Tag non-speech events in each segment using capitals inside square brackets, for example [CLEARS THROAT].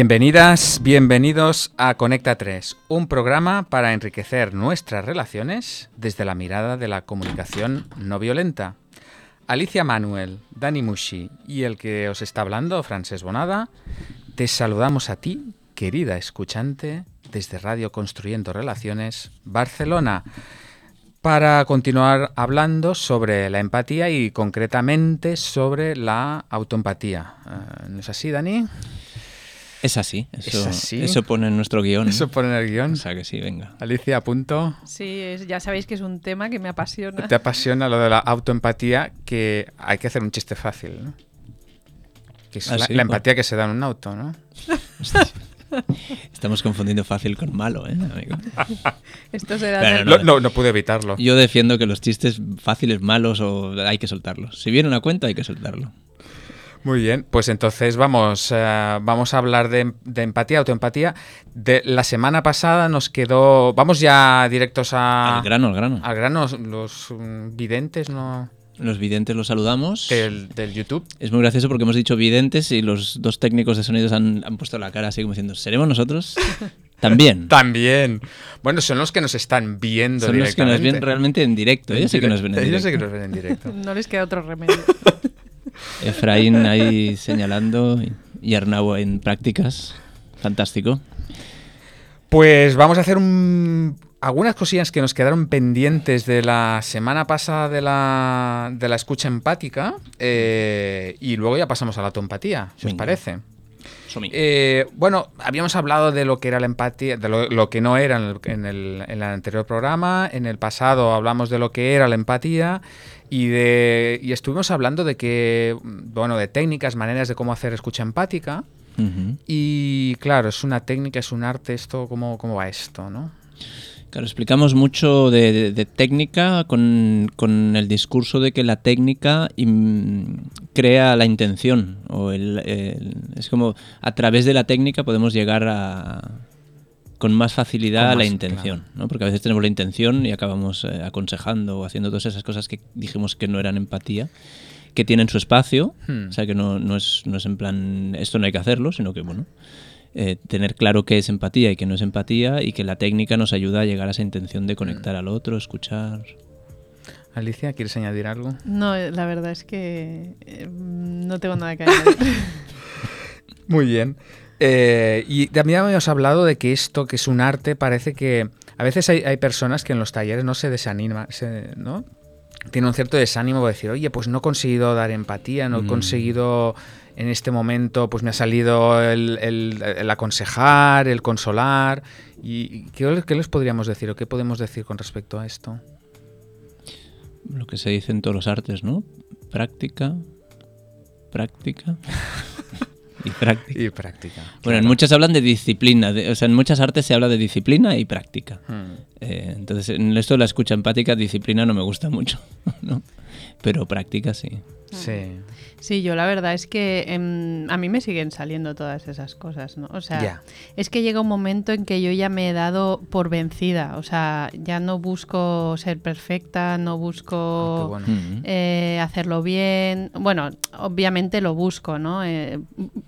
Bienvenidas, bienvenidos a Conecta 3, un programa para enriquecer nuestras relaciones desde la mirada de la comunicación no violenta. Alicia Manuel, Dani Mushi y el que os está hablando, Francés Bonada, te saludamos a ti, querida escuchante, desde Radio Construyendo Relaciones, Barcelona, para continuar hablando sobre la empatía y concretamente sobre la autoempatía. Eh, ¿No es así, Dani? Es así, eso, ¿Es así? eso pone en nuestro guion. Eso pone en el guion. O sea que sí, venga. Alicia, apunto. Sí, es- ya sabéis que es un tema que me apasiona. Te apasiona lo de la autoempatía, que hay que hacer un chiste fácil, ¿no? Que es Ah, la, sí, la empatía que se da en un auto, ¿no? [LAUGHS] Estamos confundiendo fácil con malo, ¿eh, amigo? [LAUGHS] Esto será Bueno, no, no pude evitarlo. Yo defiendo que los chistes fáciles, malos, o hay que soltarlos. Si viene una cuenta, hay que soltarlo. Muy bien, pues entonces vamos, eh, vamos a hablar de, de empatía, autoempatía. De la semana pasada nos quedó. Vamos ya directos a. Al grano, al grano. Al grano, los videntes, ¿no? Los videntes los saludamos. Del, del YouTube. Es muy gracioso porque hemos dicho videntes y los dos técnicos de sonidos han, han puesto la cara así como diciendo, ¿seremos nosotros? [LAUGHS] También. También. Bueno, son los que nos están viendo Son los que nos ven realmente en directo. Ellos sí que nos ven en Ellos sí que nos ven en directo. [LAUGHS] No les queda otro remedio. [LAUGHS] Efraín ahí señalando y- Arnau en prácticas. Fantástico. Pues vamos a hacer un- algunas cosillas que nos quedaron pendientes de la semana pasada de la, de la escucha empática eh, y luego ya pasamos a la autoempatía, si os parece. Eh, bueno, habíamos hablado de lo que era la empatía, de lo, lo que no era en el, en, el, en el anterior programa. En el pasado hablamos de lo que era la empatía y de y estuvimos hablando de que, bueno, de técnicas, maneras de cómo hacer escucha empática. Y claro, es una técnica, es un arte, esto, ¿cómo, cómo va esto, no? Claro, explicamos mucho de, de- de técnica con, con el discurso de que la técnica crea la intención. O el, el- es como a través de la técnica podemos llegar a con más facilidad Con a la más, intención, ¿no? Porque a veces tenemos la intención y acabamos eh, aconsejando o haciendo todas esas cosas que dijimos que no eran empatía, que tienen su espacio, Hmm. o sea que no, no es, no es en plan esto no hay que hacerlo, sino que bueno, eh, tener claro qué es empatía y qué no es empatía y que la técnica nos ayuda a llegar a esa intención de conectar al otro, escuchar. Alicia, ¿quieres añadir algo? No, la verdad es que eh, no tengo nada que añadir. [LAUGHS] Muy bien. Eh, y también habíamos hablado de que esto, que es un arte, parece que a veces hay, hay personas que en los talleres no se desaniman, se- ¿no? Tienen un cierto desánimo de decir, oye, pues no he conseguido dar empatía, no he Mm. conseguido en este momento, pues me ha salido el, el- el aconsejar, el consolar. ¿Y qué, qué les podríamos decir o qué podemos decir con respecto a esto? Lo que se dice en todos los artes, ¿no? Práctica, práctica [LAUGHS] y práctica. Y práctica. Bueno, en muchas hablan de disciplina, de- o sea, en muchas artes se habla de disciplina y práctica. Hmm. Eh, entonces, en esto de la escucha empática, disciplina no me gusta mucho, [LAUGHS] ¿no? Pero práctica sí. Sí. Sí, yo la verdad es que em, a mí me siguen saliendo todas esas cosas, ¿no? O sea, es que llega un momento en que yo ya me he dado por vencida. O sea, ya no busco ser perfecta, no Ah, busco bueno. Mm. eh, hacerlo bien. Bueno, obviamente lo busco, ¿no? Eh,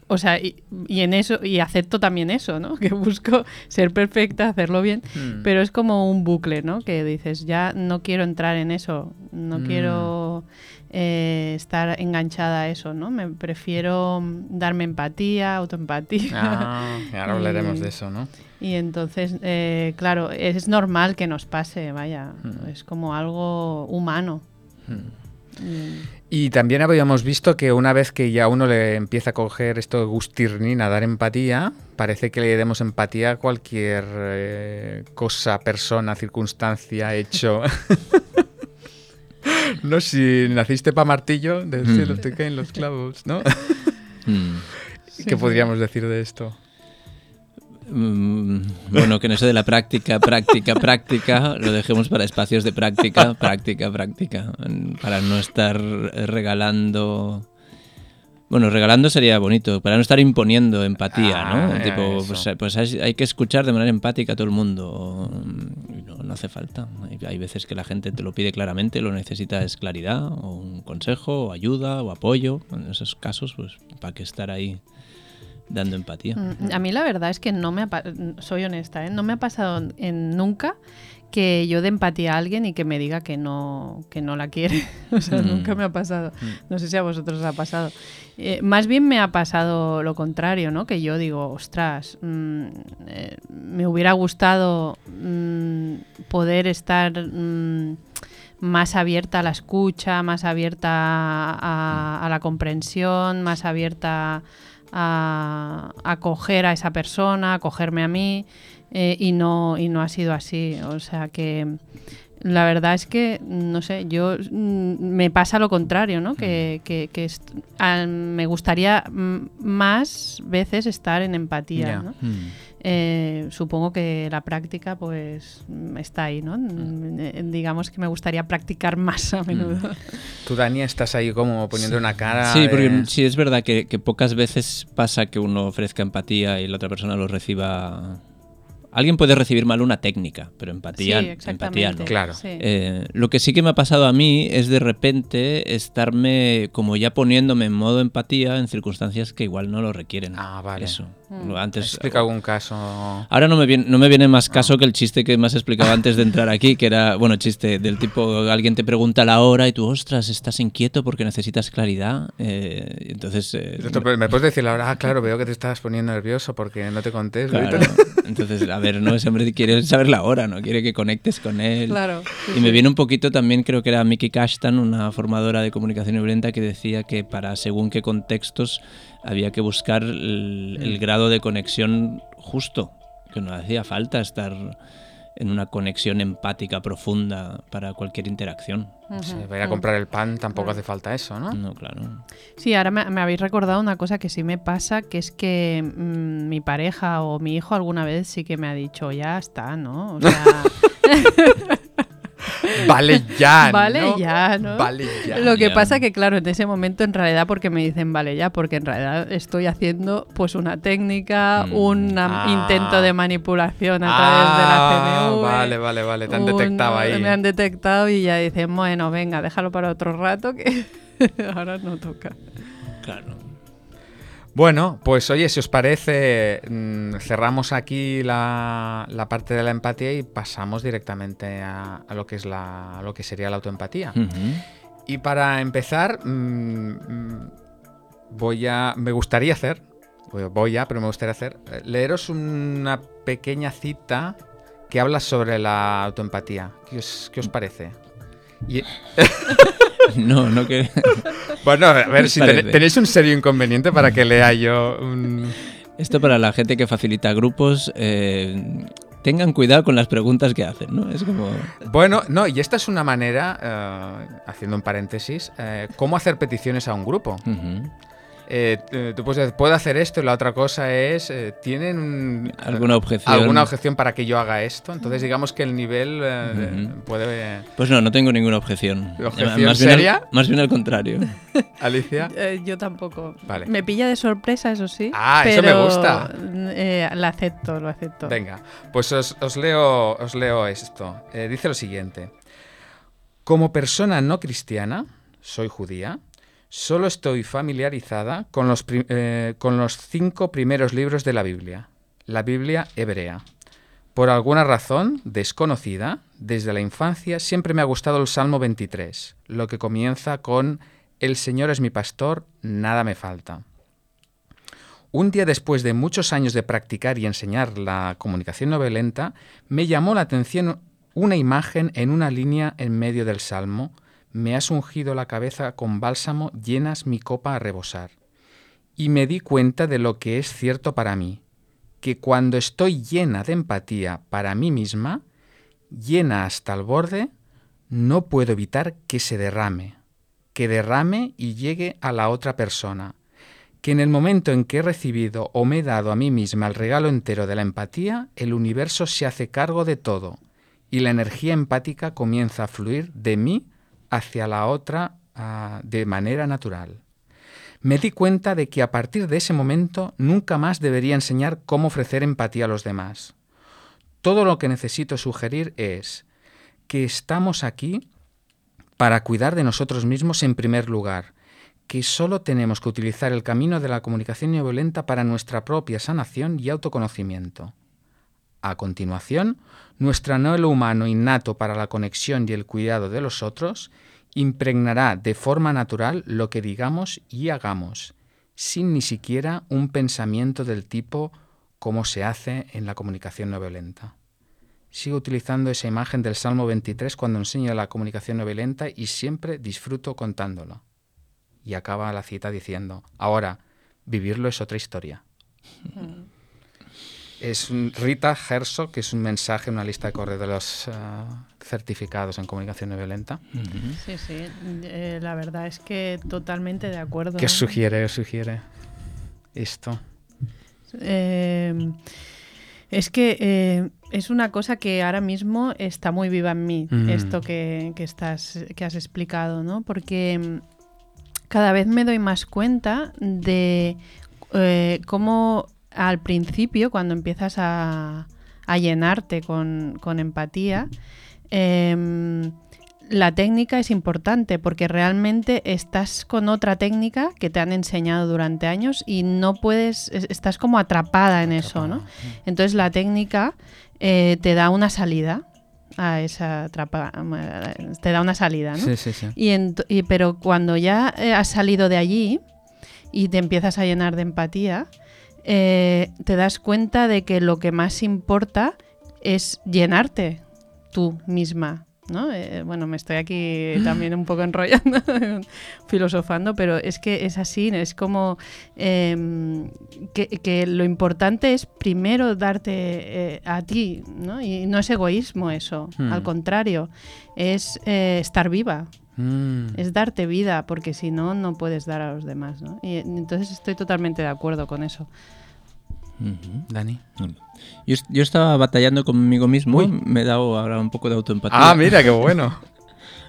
o sea, y, y en eso, y acepto también eso, ¿no? [LAUGHS] Que busco ser perfecta, hacerlo bien. Hmm. Pero es como un bucle, ¿no? Que dices, ya no quiero entrar en eso, no Mm. quiero eh, estar enganchada a eso, ¿no? Me prefiero mm, darme empatía, autoempatía. Ah, ahora [LAUGHS] hablaremos Y- de eso, ¿no? Y entonces, eh, claro, es normal que nos pase, vaya, Mm. es como algo humano. Hmm. Mm. Y también habíamos visto que una vez que ya uno le empieza a coger esto de gustirnin, a dar empatía, parece que le demos empatía a cualquier eh, cosa, persona, circunstancia, hecho. [LAUGHS] [LAUGHS] no, si naciste pa' martillo, del Mm. cielo te caen los clavos, ¿no? [LAUGHS] Mm. ¿Qué podríamos decir de esto? Mm, Bueno, que en eso de la práctica, práctica, práctica, lo dejemos para espacios de práctica, práctica, práctica, para no estar regalando... Bueno, regalando sería bonito, para no estar imponiendo empatía, Ah, ¿no? Tipo, eso. pues, pues hay, hay que escuchar de manera empática a todo el mundo. Hace falta. Hay, hay veces que la gente te lo pide claramente, lo necesita es claridad, o un consejo, o ayuda, o apoyo. En esos casos, pues, ¿para qué estar ahí dando empatía. Mm, A mí la verdad es que no me ha soy honesta, ¿eh? no me ha pasado en nunca que yo dé empatía a alguien y que me diga que no, que no la quiere. [LAUGHS] O sea, Mm. nunca me ha pasado. No sé si a vosotros os ha pasado. Eh, más bien me ha pasado lo contrario, ¿no? Que yo digo, ostras, mm, eh, me hubiera gustado mm, poder estar mm, más abierta a la escucha, más abierta a, a la comprensión, más abierta a a acoger a esa persona, a acogerme a mí, eh, y, no, y no ha sido así. O sea que la verdad es que, no sé, yo mm, me pasa lo contrario, ¿no? Que, que- que a- me gustaría mm, más veces estar en empatía. Mm. Eh, supongo que la práctica pues mm, está ahí, ¿no? Mm, eh, Digamos que me gustaría practicar más a menudo. Tú, Dani, estás ahí como poniendo una cara. Sí, de- porque sí es verdad que, que pocas veces pasa que uno ofrezca empatía y la otra persona lo reciba. Alguien puede recibir mal una técnica, pero empatía, sí, empatía exactamente. no. Claro. Sí. Eh, lo que sí que me ha pasado a mí es de repente estarme como ya poniéndome en modo empatía en circunstancias que igual no lo requieren. Ah, vale. Eso. Mm. Antes, Explica algún caso. Ahora no me, viene, no me viene más caso que el chiste que me has explicado antes de entrar aquí, que era, bueno, chiste del tipo, alguien te pregunta la hora y tú, ostras, estás inquieto porque necesitas claridad. Eh, entonces... eh, ¿Me puedes decir ahora? Ah, claro, veo que te estás poniendo nervioso porque no te contesto. claro, [LAUGHS] entonces, a ver, no, ese hombre quiere saber la hora, ¿no? Quiere que conectes con él. Claro. sí, Y me viene un poquito también, creo que era Mickey Cashtan, una formadora de comunicación violenta, que decía que para según qué contextos había que buscar el, el grado de conexión justo, que no hacía falta estar en una conexión empática profunda para cualquier interacción. Sí, Ujú. voy a comprar el pan, tampoco hace falta eso, ¿no? No, claro. Sí, ahora me, me habéis recordado una cosa que sí me pasa, que es que mm, mi pareja o mi hijo alguna vez sí que me ha dicho, ya está, ¿no? O sea, [LAUGHS] [LAUGHS] Vale ya, vale ¿no? ya, ¿no? Vale ya. Lo que Ya. pasa que, claro, en ese momento en realidad, porque me dicen vale ya, porque en realidad estoy haciendo pues una técnica, Mm. un Ah. intento de manipulación a Ah, través de la CNV. Vale, vale, vale. Te han un- detectado ahí. Me han detectado y ya dicen, bueno, venga, déjalo para otro rato que [LAUGHS] ahora no toca. Claro. Bueno, pues oye, si os parece, mm, cerramos aquí la, la parte de la empatía y pasamos directamente a, a lo que es la, a lo que sería la autoempatía. Y para empezar, mm, mm, voy a, me gustaría hacer, voy- a, pero me gustaría hacer, eh, leeros una pequeña cita que habla sobre la autoempatía. ¿Qué os, qué os parece? Y- [LAUGHS] [LAUGHS] No, no que... bueno, a ver, si ten- tenéis un serio inconveniente para que lea yo un... Esto para la gente que facilita grupos, eh, tengan cuidado con las preguntas que hacen, ¿no? Es como... Bueno, no, y esta es una manera, eh, haciendo un paréntesis, eh, cómo hacer peticiones a un grupo. Eh, eh, tú puedes decir, puedo hacer esto y la otra cosa es, eh, ¿tienen un- ¿Alguna objeción? alguna objeción para que yo haga esto? Entonces digamos que el nivel eh, puede... Pues no, no tengo ninguna objeción. ¿Objeción más, bien al, seria? más bien al contrario. [LAUGHS] Alicia. Eh, yo tampoco. Vale. Me pilla de sorpresa, eso sí. Ah, eso me gusta. eh, lo acepto, lo acepto. Venga, pues os, os leo, os leo esto. Eh, dice lo siguiente. Como persona no cristiana, soy judía, solo estoy familiarizada con los, pri- eh, con los cinco primeros libros de la Biblia, la Biblia hebrea. Por alguna razón desconocida, desde la infancia siempre me ha gustado el Salmo 23, lo que comienza con El Señor es mi pastor, nada me falta. Un día después de muchos años de practicar y enseñar la comunicación no violenta, me llamó la atención una imagen en una línea en medio del salmo. Me has ungido la cabeza con bálsamo, llenas mi copa a rebosar. Y me di cuenta de lo que es cierto para mí, que cuando estoy llena de empatía para mí misma, llena hasta el borde, no puedo evitar que se derrame, que derrame y llegue a la otra persona que en el momento en que he recibido o me he dado a mí misma el regalo entero de la empatía, el universo se hace cargo de todo y la energía empática comienza a fluir de mí hacia la otra ah, de manera natural. Me di cuenta de que a partir de ese momento nunca más debería enseñar cómo ofrecer empatía a los demás. Todo lo que necesito sugerir es que estamos aquí para cuidar de nosotros mismos en primer lugar, que solo tenemos que utilizar el camino de la comunicación no violenta para nuestra propia sanación y autoconocimiento. A continuación, nuestro anhelo humano innato para la conexión y el cuidado de los otros impregnará de forma natural lo que digamos y hagamos, sin ni siquiera un pensamiento del tipo como se hace en la comunicación no violenta. Sigo utilizando esa imagen del Salmo 23 cuando enseño la comunicación no violenta y siempre disfruto contándolo y acaba la cita diciendo, ahora, vivirlo es otra historia. Mm. Es Rita Herzog, que es un mensaje, una lista de correo de los eh, certificados en comunicación no violenta. Sí, sí, eh, la verdad es que totalmente de acuerdo. ¿Qué sugiere, sugiere esto? Em, es que es una cosa que ahora mismo está muy viva en mí, mm. esto que, que, estás, que has explicado, ¿no? Porque cada vez me doy más cuenta de eh, cómo al principio, cuando empiezas a, llenarte con, empatía, em, la técnica es importante porque realmente estás con otra técnica que te han enseñado durante años y no puedes, estás como atrapada en eso, ¿no? Entonces la técnica eh, te da una salida a esa atrapa te da una salida, ¿no? Sí, sí, sí. Y, pero cuando ya eh, has salido de allí y te empiezas a llenar de empatía, eh, te das cuenta de que lo que más importa es llenarte tú misma eh, bueno, me estoy aquí [LAUGHS] también un poco enrollando, [LAUGHS] filosofando, pero es que es así, es como em, que, lo importante es primero darte eh, a ti, ¿no? Y no es egoísmo eso, al hmm. contrario, es estar viva. Hmm. Es darte vida, porque si no, no puedes dar a los demás. ¿no? Y entonces estoy totalmente de acuerdo con eso. Dani. Yo, estaba batallando conmigo mismo y me he dado ahora un poco de autoempatía. Ah, mira, qué bueno. [LAUGHS]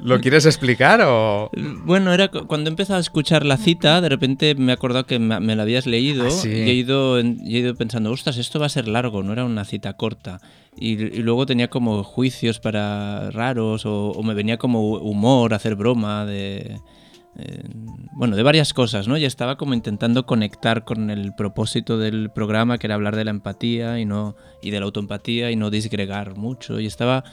¿Lo quieres explicar o...? Bueno, era cuando he empezado a escuchar la cita, de repente me he acordado que me, la habías leído ah, y he ido, he ido pensando, ostras, esto va a ser largo, no era una cita corta. Y, luego tenía como juicios para raros o me venía como humor, hacer broma de bueno, de varias cosas, ¿no? Y estaba como intentando conectar con el propósito del programa, que era hablar de la empatía y no y de la autoempatía y no disgregar mucho. Y estaba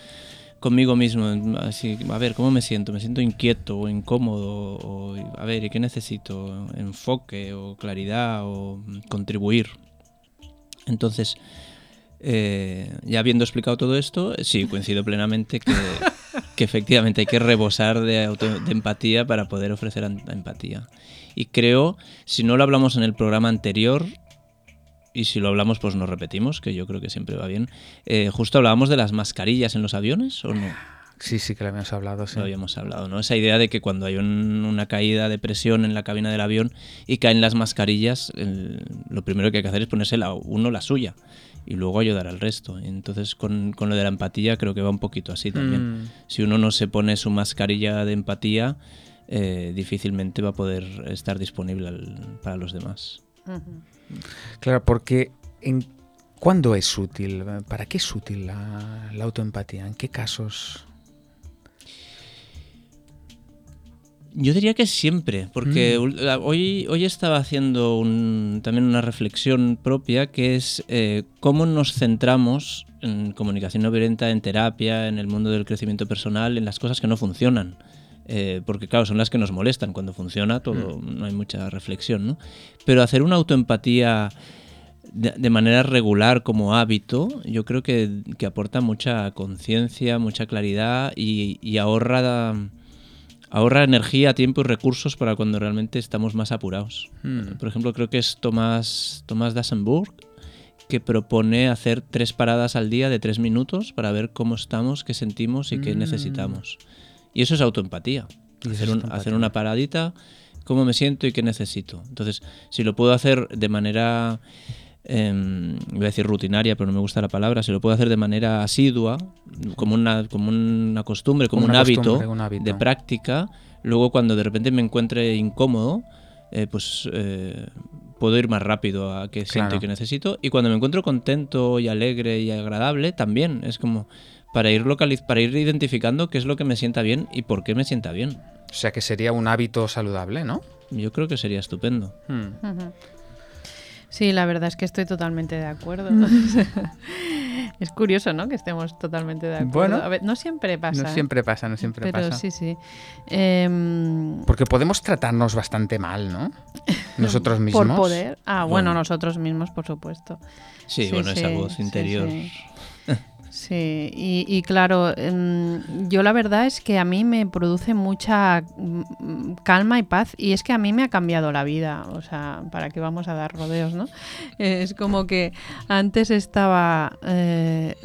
conmigo mismo, así, a ver, ¿cómo me siento? ¿Me siento inquieto o incómodo? O, a ver, ¿y qué necesito? ¿Enfoque o claridad o contribuir? Entonces, eh, ya habiendo explicado todo esto, sí, coincido plenamente que [LAUGHS] que efectivamente hay que rebosar de, empatía para poder ofrecer empatía. Y creo, si no lo hablamos en el programa anterior, y si lo hablamos pues nos repetimos, que yo creo que siempre va bien, eh, justo hablábamos de las mascarillas en los aviones, ¿o no? Sí, sí que lo habíamos hablado, sí. Lo habíamos hablado, ¿no? Esa idea de que cuando hay una caída de presión en la cabina del avión y caen las mascarillas, lo primero que hay que hacer es ponerse la, uno la suya y luego ayudar al resto. Entonces, con, lo de la empatía creo que va un poquito así también. Mm. Si uno no se pone su mascarilla de empatía, eh, difícilmente va a poder estar disponible para los demás. Claro, porque en, ¿cuándo es útil? ¿Para qué es útil la, la autoempatía? ¿En qué casos? Yo diría que siempre, porque mm. hoy, hoy estaba haciendo también una reflexión propia que es eh, cómo nos centramos en comunicación no violenta, en terapia, en el mundo del crecimiento personal, en las cosas que no funcionan. Eh, porque claro, son las que nos molestan. Cuando funciona todo, mm. no hay mucha reflexión, ¿no? Pero hacer una autoempatía de, manera regular como hábito, yo creo que, aporta mucha conciencia, mucha claridad y, y ahorra ahorra energía, tiempo y recursos para cuando realmente estamos más apurados. Hmm. Por ejemplo, creo que es Tomás, Tomás Dassenburg que propone hacer tres paradas al día de tres minutos para ver cómo estamos, qué sentimos y qué hmm. Y eso es autoempatía. Hacer, hacer una paradita, cómo me siento y qué necesito. Entonces, si lo puedo hacer de manera eh, voy a decir rutinaria, pero no me gusta la palabra, se lo puedo hacer de manera asidua, como una, como una costumbre, como, un, hábito de práctica. Luego, cuando de repente me encuentre incómodo, eh, pues eh, puedo ir más rápido a qué siento y qué necesito. Y cuando me encuentro contento y alegre y agradable, también es como para ir localiz para ir identificando qué es lo que me sienta bien y por qué me sienta bien. O sea que sería un hábito saludable, ¿no? yo creo que sería estupendo. Hmm. Sí, la verdad es que estoy totalmente de acuerdo. [LAUGHS] [LAUGHS] es curioso, ¿no? Que estemos totalmente de acuerdo. Bueno, A ver, no siempre pasa. No ¿eh? siempre pasa, no siempre Pero pasa. sí, sí. Em, Porque podemos tratarnos bastante mal, ¿no? [LAUGHS] Nosotros mismos. Por poder. Ah, bueno, Bueno. nosotros mismos, por supuesto. Sí, bueno, esa sí, voz sí, interior. Sí, Sí, y, y claro, em, yo la verdad es que a mí me produce mucha mm, calma y paz y es que a mí me ha cambiado la vida, o sea, ¿para qué vamos a dar rodeos, no? [LAUGHS] Es como que antes estaba, eh,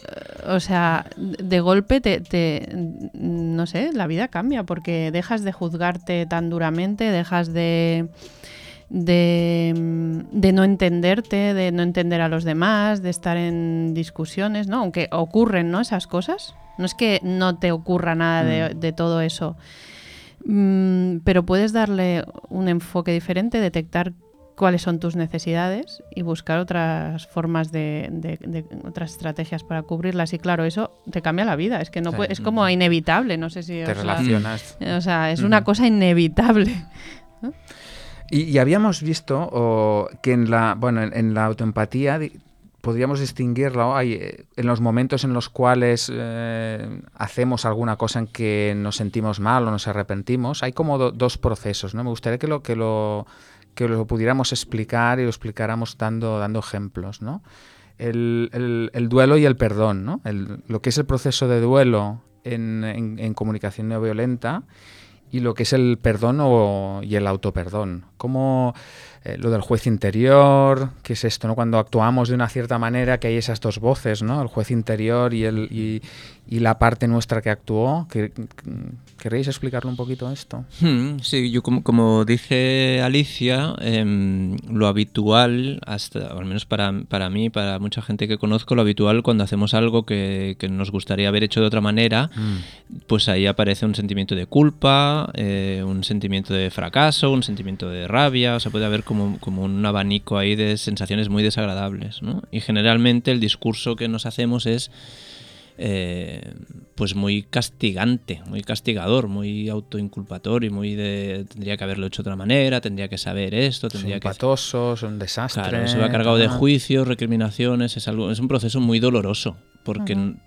o sea, de golpe te, te- no sé, la vida cambia porque dejas de juzgarte tan duramente, dejas de de, mm, de no entenderte, de no entender a los demás, de estar en discusiones, ¿no? Aunque ocurren, ¿no? Esas cosas. No es que no te ocurra nada de, de todo eso. Mm, pero puedes darle un enfoque diferente, detectar cuáles son tus necesidades y buscar otras formas de, de- de- otras estrategias para cubrirlas. Y claro, eso te cambia la vida. Es que no Sí. puede- es como inevitable. No sé si Te relacionas. o sea, es una cosa inevitable. Y, habíamos visto que en la, bueno, en, la autoempatía podríamos distinguirlo hay, eh, en los momentos en los cuales eh, hacemos alguna cosa en que nos sentimos mal o nos arrepentimos. Hay como do- dos procesos, ¿no? Me gustaría que lo, que lo, que lo pudiéramos explicar y lo explicáramos dando, dando ejemplos, ¿no? El, el- el duelo y el perdón, ¿no? El- lo que es el proceso de duelo en, en- en comunicación no violenta y lo que es el perdón o- y el autoperdón. Como eh, lo del juez interior, ¿qué es esto? ¿no? Cuando actuamos de una cierta manera, que hay esas dos voces, ¿no? El juez interior y, el, y la parte nuestra que actuó. ¿Que- ¿Queréis explicarlo un poquito esto? Hmm, Sí, yo como, como dice Alicia, em, lo habitual, hasta, al menos para, para mí, para mucha gente que conozco, lo habitual cuando hacemos algo que, que nos gustaría haber hecho de otra manera, pues ahí aparece un sentimiento de culpa, eh, un sentimiento de fracaso, un sentimiento de rabia, o sea, puede haber como, como un abanico ahí de sensaciones muy desagradables, ¿no? Y generalmente el discurso que nos hacemos es eh, pues muy castigante, muy castigador, muy autoinculpatorio, muy de tendría que haberlo hecho de otra manera, tendría que saber esto, tendría que patosos, son desastre. Claro, se va cargado de juicios, recriminaciones, es algo, es un proceso muy doloroso, porque en,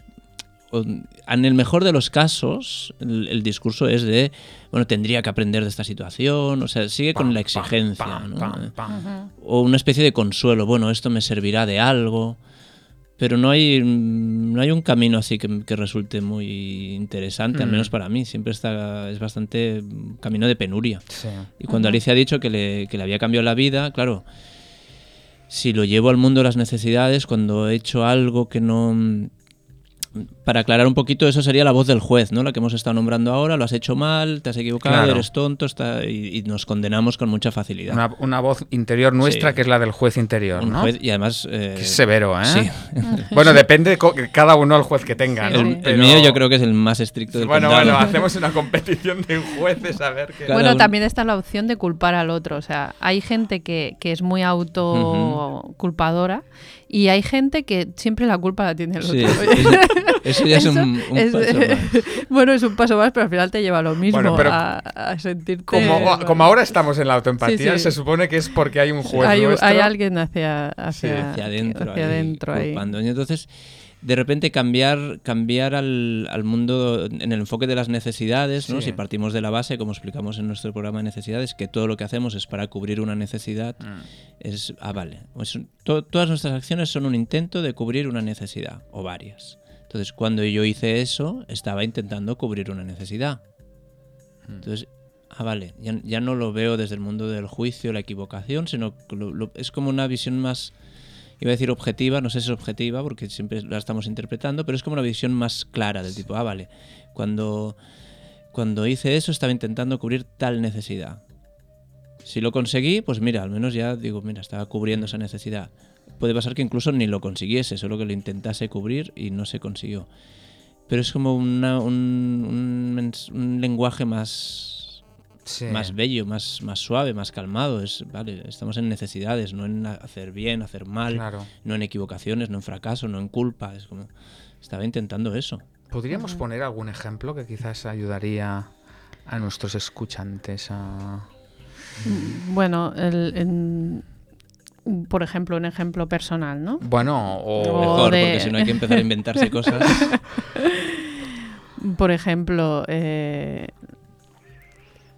el mejor de los casos el, el discurso es de, bueno, tendría que aprender de esta situación, o sea, sigue con la exigencia, pam, ¿no? pam, Eh, pam. o una especie de consuelo, bueno, esto me servirá de algo, pero no hay, mm, no hay un camino así que, que resulte muy interesante, al Mm. menos para mí, siempre está, es bastante mm, camino de penuria. Sí. Y cuando Alicia ha dicho que le, que le había cambiado la vida, claro, si lo llevo al mundo de las necesidades, cuando he hecho algo que no... Para aclarar un poquito, eso sería la voz del juez, ¿no? La que hemos estado nombrando ahora, lo has hecho mal, te has equivocado, Claro. eres tonto, está, y, y nos condenamos con mucha facilidad. Una, una voz interior nuestra Sí. que es la del juez interior, Un ¿no? juez- y además... eh, Que es severo, ¿eh? Sí. [LAUGHS] Bueno, depende de cada uno el juez que tenga. El, mío yo creo que es el más estricto del Bueno, condado. bueno, hacemos una competición de jueces a ver qué... Bueno, uno- también está la opción de culpar al otro. O sea, hay gente que, que es muy autoculpadora y hay gente que siempre la culpa la tiene el Sí, otro. Eso, eso ya es un, un es- paso más. [LAUGHS] bueno, es un paso más, pero al final te lleva a lo mismo, Bueno, pero a, a sentirte... Como, como ahora estamos en la autoempatía, Sí, sí. se supone que es porque hay un juez hay, un- nuestro. hay alguien hacia, hacia, Sí, hacia adentro, hacia ahí, adentro ahí. culpando. Y entonces, de repente cambiar, cambiar al, al mundo en el enfoque de las necesidades, ¿no? Sí. Si partimos de la base, como explicamos en nuestro programa de necesidades, que todo lo que hacemos es para cubrir una necesidad, Mm. es, ah, vale, pues to- todas nuestras acciones son un intento de cubrir una necesidad, o varias. Entonces, cuando yo hice eso, estaba intentando cubrir una necesidad. Mm. Entonces, ah, vale, ya, ya no lo veo desde el mundo del juicio, la equivocación, sino que lo- lo- es como una visión más, iba a decir objetiva, no sé si es objetiva porque siempre la estamos interpretando, pero es como una visión más clara del tipo, ah, vale, cuando, cuando hice eso estaba intentando cubrir tal necesidad. Si lo conseguí, pues mira, al menos ya digo, mira, estaba cubriendo esa necesidad. Puede pasar que incluso ni lo consiguiese, solo que lo intentase cubrir y no se consiguió. Pero es como una- un, un un lenguaje más, Sí. más bello, más, más suave, más calmado. Es, vale, estamos en necesidades, no en hacer bien, hacer mal, Claro. no en equivocaciones, no en fracaso, no en culpa. Es como, estaba intentando eso. ¿Podríamos poner algún ejemplo que quizás ayudaría a nuestros escuchantes a... Bueno, el- en- por ejemplo, un ejemplo personal, ¿no? Bueno, o... O Mejor, de- porque si no hay que empezar a inventarse [LAUGHS] cosas. Por ejemplo, eh,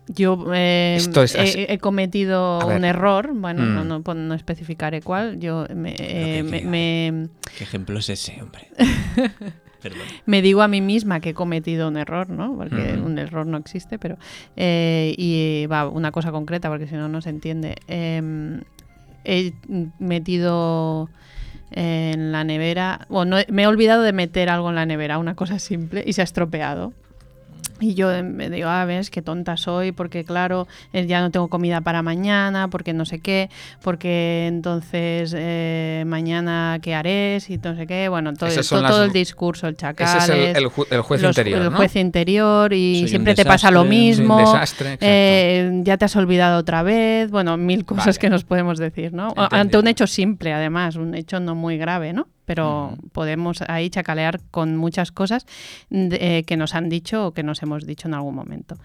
yo eh, Esto es así. he, he cometido un error, bueno, no, Mm. no, no especificaré cuál, yo me, eh, me- ¿Qué ejemplo es ese, hombre? [LAUGHS] Perdón. me digo a mí misma que he cometido un error, ¿no? Porque Ujú. un error no existe, pero... eh, y va, una cosa concreta, porque si no, no se entiende. Eh, he metido en la nevera, bueno, me he olvidado de meter algo en la nevera, una cosa simple, y se ha estropeado. Y yo eh, me digo, ah, ves, qué tonta soy, porque claro, eh, ya no tengo comida para mañana, porque no sé qué, porque entonces eh, mañana qué haré, si no sé qué, bueno, todo, todo, todo el discurso, el chacal, Ese es el, el ju- el juez los- interior, el ¿no? juez interior y Soy siempre te pasa lo mismo. Un desastre, eh, ya te has olvidado otra vez, bueno, mil cosas Vale. que nos podemos decir, ¿no? Entendido. Ante un hecho simple, además, un hecho no muy grave, ¿no? Pero podemos ahí chacalear con muchas cosas de- eh, que nos han dicho o que nos hemos dicho en algún momento.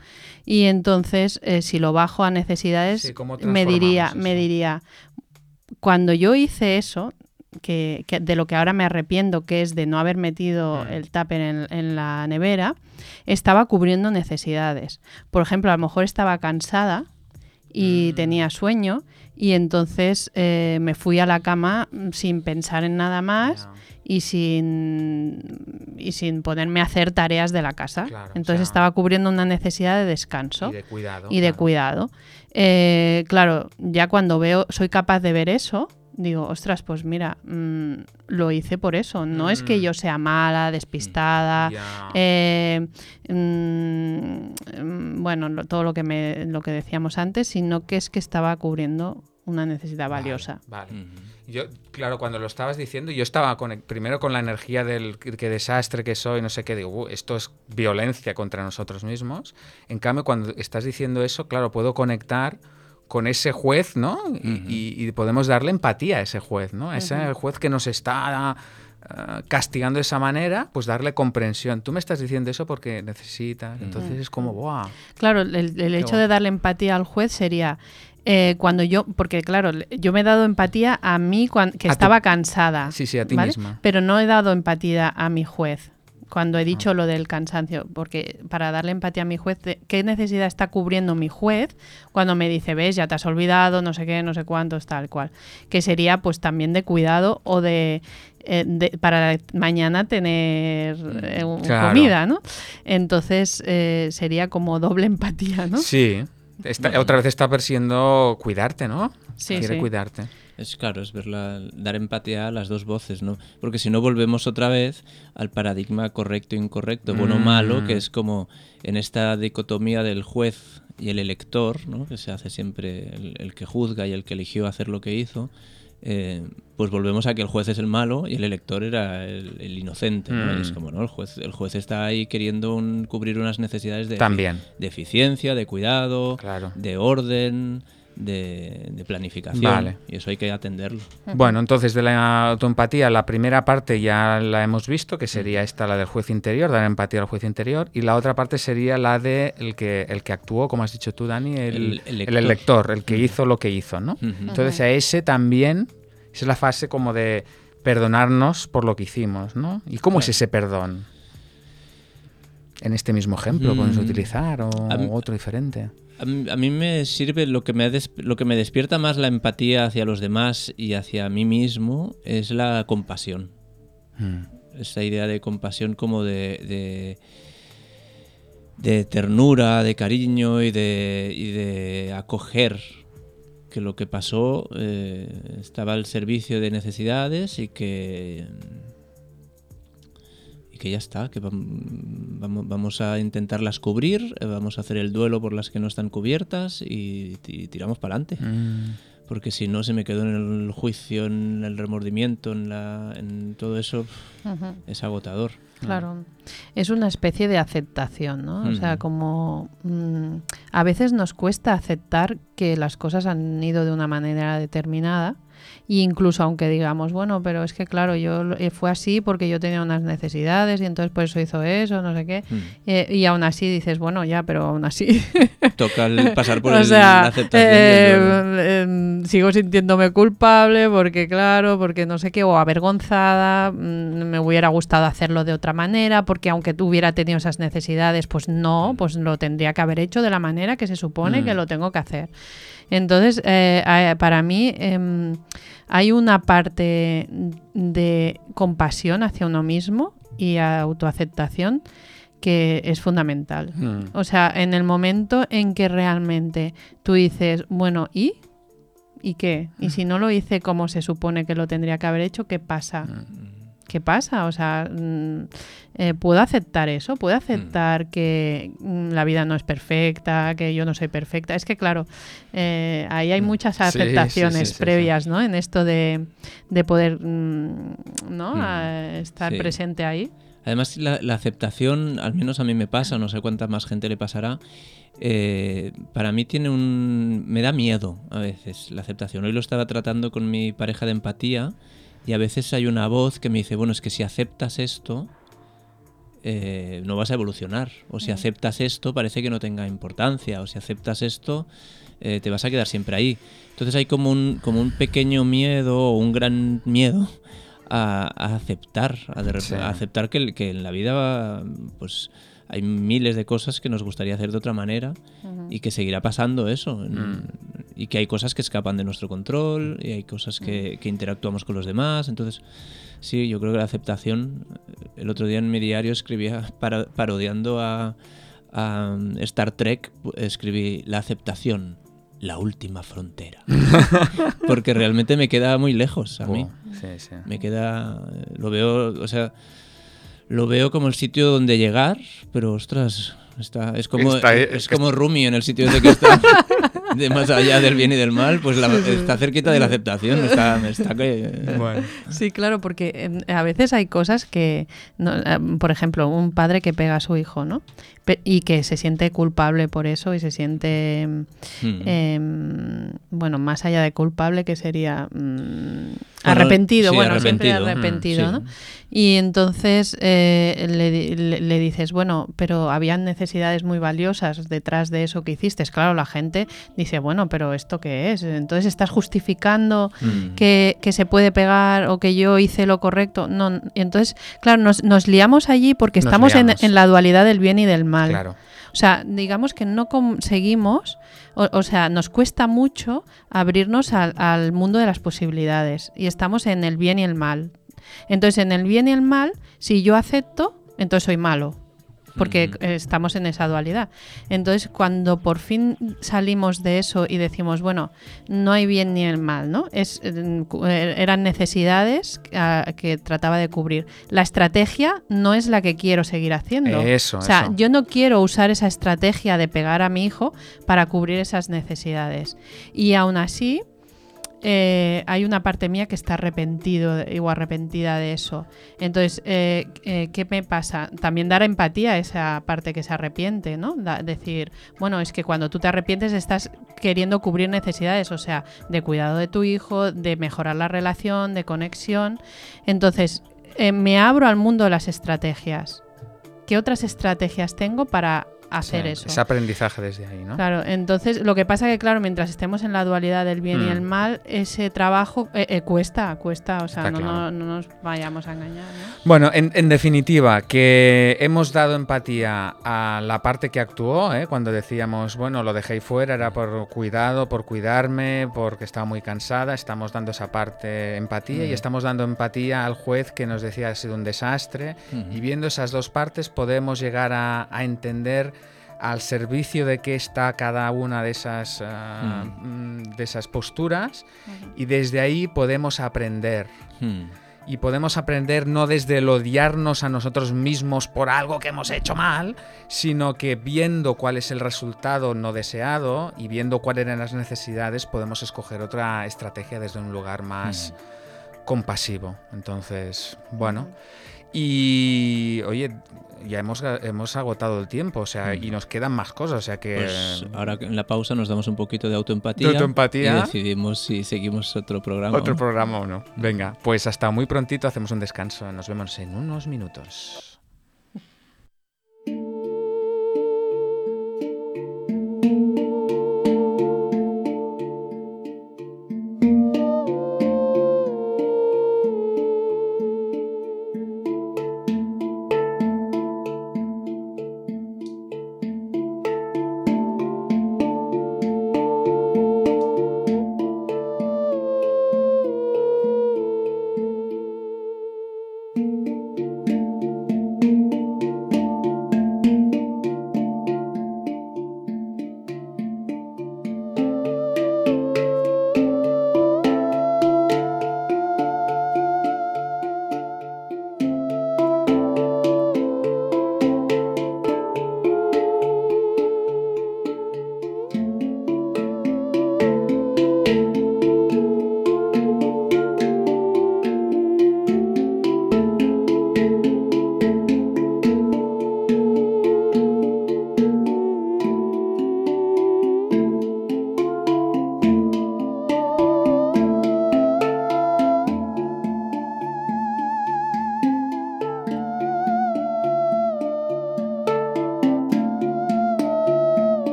Y entonces, eh, si lo bajo a necesidades, Sí, ¿cómo me diría, me diría, cuando yo hice eso, que, que de lo que ahora me arrepiento, que es de no haber metido el tupper en, en la nevera, estaba cubriendo necesidades. Por ejemplo, a lo mejor estaba cansada y Mm. tenía sueño y entonces eh, me fui a la cama mm, sin pensar en nada más y sin y sin ponerme a hacer tareas de la casa. Claro, o entonces sea- estaba cubriendo una necesidad de descanso Y de cuidado. y de claro. cuidado. Eh, claro, ya cuando veo, soy capaz de ver eso, digo, ostras, pues mira, mm, lo hice por eso. No es que Mm. yo sea mala, despistada. Ya. eh, mm, mm, bueno, lo- todo lo que me, lo que decíamos antes, sino que es que estaba cubriendo una necesidad Vale, valiosa. Vale. Yo, claro, cuando lo estabas diciendo, yo estaba con, primero con la energía del qué qué desastre que soy, no sé qué, digo, "Uh, esto es violencia contra nosotros mismos. En cambio, cuando estás diciendo eso, claro, puedo conectar con ese juez, ¿no? Y, y- y podemos darle empatía a ese juez, ¿no? A ese juez que nos está ah, castigando de esa manera, pues darle comprensión. Tú me estás diciendo eso porque necesitas. Entonces es como, ¡buah! Claro, el, el hecho bueno. de darle empatía al juez sería eh, cuando yo, porque claro, le- yo me he dado empatía a mí cuan- que A tu- estaba cansada. Sí, sí, a ti ¿vale? misma. Pero no he dado empatía a mi juez. Cuando he dicho lo del cansancio, porque para darle empatía a mi juez, ¿qué necesidad está cubriendo mi juez cuando me dice, ves, ya te has olvidado, no sé qué, no sé cuántos, tal cual? Que sería pues también de cuidado o de, eh, de- para mañana tener eh, Claro. comida, ¿no? Entonces eh, sería como doble empatía, ¿no? Sí. Está- Otra vez está persiguiendo cuidarte, ¿no? Sí, Quiere sí. cuidarte. Es claro, es verla, dar empatía a las dos voces, ¿no? Porque si no volvemos otra vez al paradigma correcto e incorrecto, bueno o malo, Mm. que es como en esta dicotomía del juez y el elector, ¿no? Que se hace siempre el, el que juzga y el que eligió hacer lo que hizo. eh, pues volvemos a que el juez es el malo y el elector era el, el inocente. ¿no? Es Mm. como, ¿no? El juez, el juez está ahí queriendo un- cubrir unas necesidades de, También. de eficiencia, de cuidado, Claro. de orden, de, de planificación. Vale. Y eso hay que atenderlo. Bueno, entonces de la autoempatía, la primera parte ya la hemos visto, que sería esta, la del juez interior, dar empatía al juez interior, y la otra parte sería la de el que, el que actuó, como has dicho tú, Dani, el, El el elector. el que hizo lo que hizo, ¿no? Entonces a ese también, esa es la fase como de perdonarnos por lo que hicimos, ¿no? ¿Y cómo es ese perdón? En este mismo ejemplo, podemos Mm. utilizar o A otro diferente. A mí, a mí me sirve lo que me, lo que me despierta más la empatía hacia los demás y hacia mí mismo es la compasión. Mm. Esa idea de compasión como de, de, de ternura, de cariño y de, y de acoger que lo que pasó eh, estaba al servicio de necesidades y que y que ya está, que vam- vamos, vamos a intentarlas cubrir, eh, vamos a hacer el duelo por las que no están cubiertas y, y tiramos para adelante. Mm. Porque si no, se me quedó en el juicio, en el remordimiento, en, la, en todo eso, es agotador. Claro, es una especie de aceptación, ¿no? O sea, Ujú. como mm, a veces nos cuesta aceptar que las cosas han ido de una manera determinada Y incluso aunque digamos, bueno, pero es que claro, yo fue así porque yo tenía unas necesidades y entonces por eso hizo eso, no sé qué. Mm. y aún así dices, bueno, ya, pero aún así. [LAUGHS] Toca pasar por el, la aceptación. Em, sigo sintiéndome culpable porque, claro, porque no sé qué, o avergonzada, mm, me hubiera gustado hacerlo de otra manera, porque aunque tuviera tenido esas necesidades, pues no, mm. pues lo tendría que haber hecho de la manera que se supone que lo tengo que hacer. Entonces, eh, para mí em, hay una parte de compasión hacia uno mismo y autoaceptación que es fundamental. O sea, en el momento en que realmente tú dices, bueno, ¿y? ¿Y qué? Y si no lo hice como se supone que lo tendría que haber hecho, ¿qué pasa? ¿Qué pasa? O sea, mm, eh, ¿puedo aceptar eso? ¿Puedo aceptar que mm, la vida no es perfecta, que yo no soy perfecta? Es que, claro, eh, ahí hay muchas aceptaciones previas, ¿no? En esto de, poder, mm, ¿no? estar presente ahí. Además, la, la, aceptación, al menos a mí me pasa, no sé cuánta más gente le pasará, eh, para mí tiene un... me da miedo a veces la aceptación. Hoy lo estaba tratando con mi pareja de empatía y a veces hay una voz que me dice, bueno, es que si aceptas esto, eh, no vas a evolucionar. O si mm. aceptas esto, parece que no tenga importancia. O si aceptas esto, eh, te vas a quedar siempre ahí. Entonces hay como un, como un pequeño miedo o un gran miedo a, aceptar, a, aceptar que, que, en la vida, pues hay miles de cosas que nos gustaría hacer de otra manera y que seguirá pasando eso. Mm. Y que hay cosas que escapan de nuestro control y hay cosas que, mm. interactuamos con los demás. Entonces, sí, yo creo que la aceptación. El otro día en mi diario escribía, [LAUGHS] parodiando a, Star Trek, escribí la aceptación. La última frontera. [LAUGHS] Porque realmente me queda muy lejos a mí. Me queda. Lo veo. O sea lo veo como el sitio donde llegar, pero ostras, está, es como, es, como Rumi en el sitio de que está [LAUGHS] de más allá del bien y del mal, pues está cerquita de la aceptación. Está, Sí, claro, porque em, a veces hay cosas que, em, por ejemplo, un padre que pega a su hijo, ¿no? y que se siente culpable por eso y se siente, hmm. bueno, más allá de culpable, que sería mm, arrepentido, bueno, siempre arrepentido, ¿no? Y entonces eh, le, dices, bueno, pero habían necesidades muy valiosas detrás de eso que hiciste. Claro, la gente dice, bueno, pero ¿esto qué es? Entonces estás justificando mm. que, se puede pegar o que yo hice lo correcto. No, entonces, claro, nos, liamos allí porque estamos en, la dualidad del bien y del mal. Claro. O sea, digamos que no conseguimos, o, sea, nos cuesta mucho abrirnos al, mundo de las posibilidades y estamos en el bien y el mal. Entonces, en el bien y el mal, si yo acepto, entonces soy malo porque estamos en esa dualidad. Entonces, cuando por fin salimos de eso y decimos, bueno, no hay bien ni el mal, ¿no? Es, eh, eran necesidades que, trataba de cubrir. La estrategia no es la que quiero seguir haciendo. Eso, o sea, yo no quiero usar esa estrategia de pegar a mi hijo para cubrir esas necesidades. Y aún así, eh, hay una parte mía que está arrepentido o arrepentida de eso. Entonces, eh, eh, ¿qué me pasa? También dar empatía a esa parte que se arrepiente, ¿no? decir, bueno, es que cuando tú te arrepientes estás queriendo cubrir necesidades, o sea, de cuidado de tu hijo, de mejorar la relación, de conexión. Entonces, me abro al mundo de las estrategias. ¿Qué otras estrategias tengo para hacer eso. Ese aprendizaje desde ahí, ¿no? Claro, entonces lo que pasa que, claro, mientras estemos en la dualidad del bien y el mm. mal, ese trabajo eh, eh, cuesta, cuesta, o sea, no, nos vayamos a engañar. Bueno, en, definitiva, que hemos dado empatía a la parte que actuó, ¿eh? cuando decíamos, bueno, lo dejé fuera, era por cuidado, por cuidarme, porque estaba muy cansada, estamos dando esa parte empatía y mm. estamos dando empatía al juez que nos decía ha sido un desastre y viendo esas dos partes podemos llegar a, a entender al servicio de qué está cada una de esas, ah, hmm. mm, de esas posturas y desde ahí podemos aprender. Hmm. Y podemos aprender no desde el odiarnos a nosotros mismos por algo que hemos hecho mal, sino que viendo cuál es el resultado no deseado y viendo cuáles eran las necesidades, podemos escoger otra estrategia desde un lugar más compasivo. Entonces, bueno. Y, oye, ya hemos, hemos agotado el tiempo, o sea, y nos quedan más cosas, o sea que... Pues ahora en la pausa nos damos un poquito de autoempatía, De autoempatía. y decidimos si seguimos otro programa. Otro programa o no. Venga, pues hasta muy prontito hacemos un descanso. Nos vemos en unos minutos.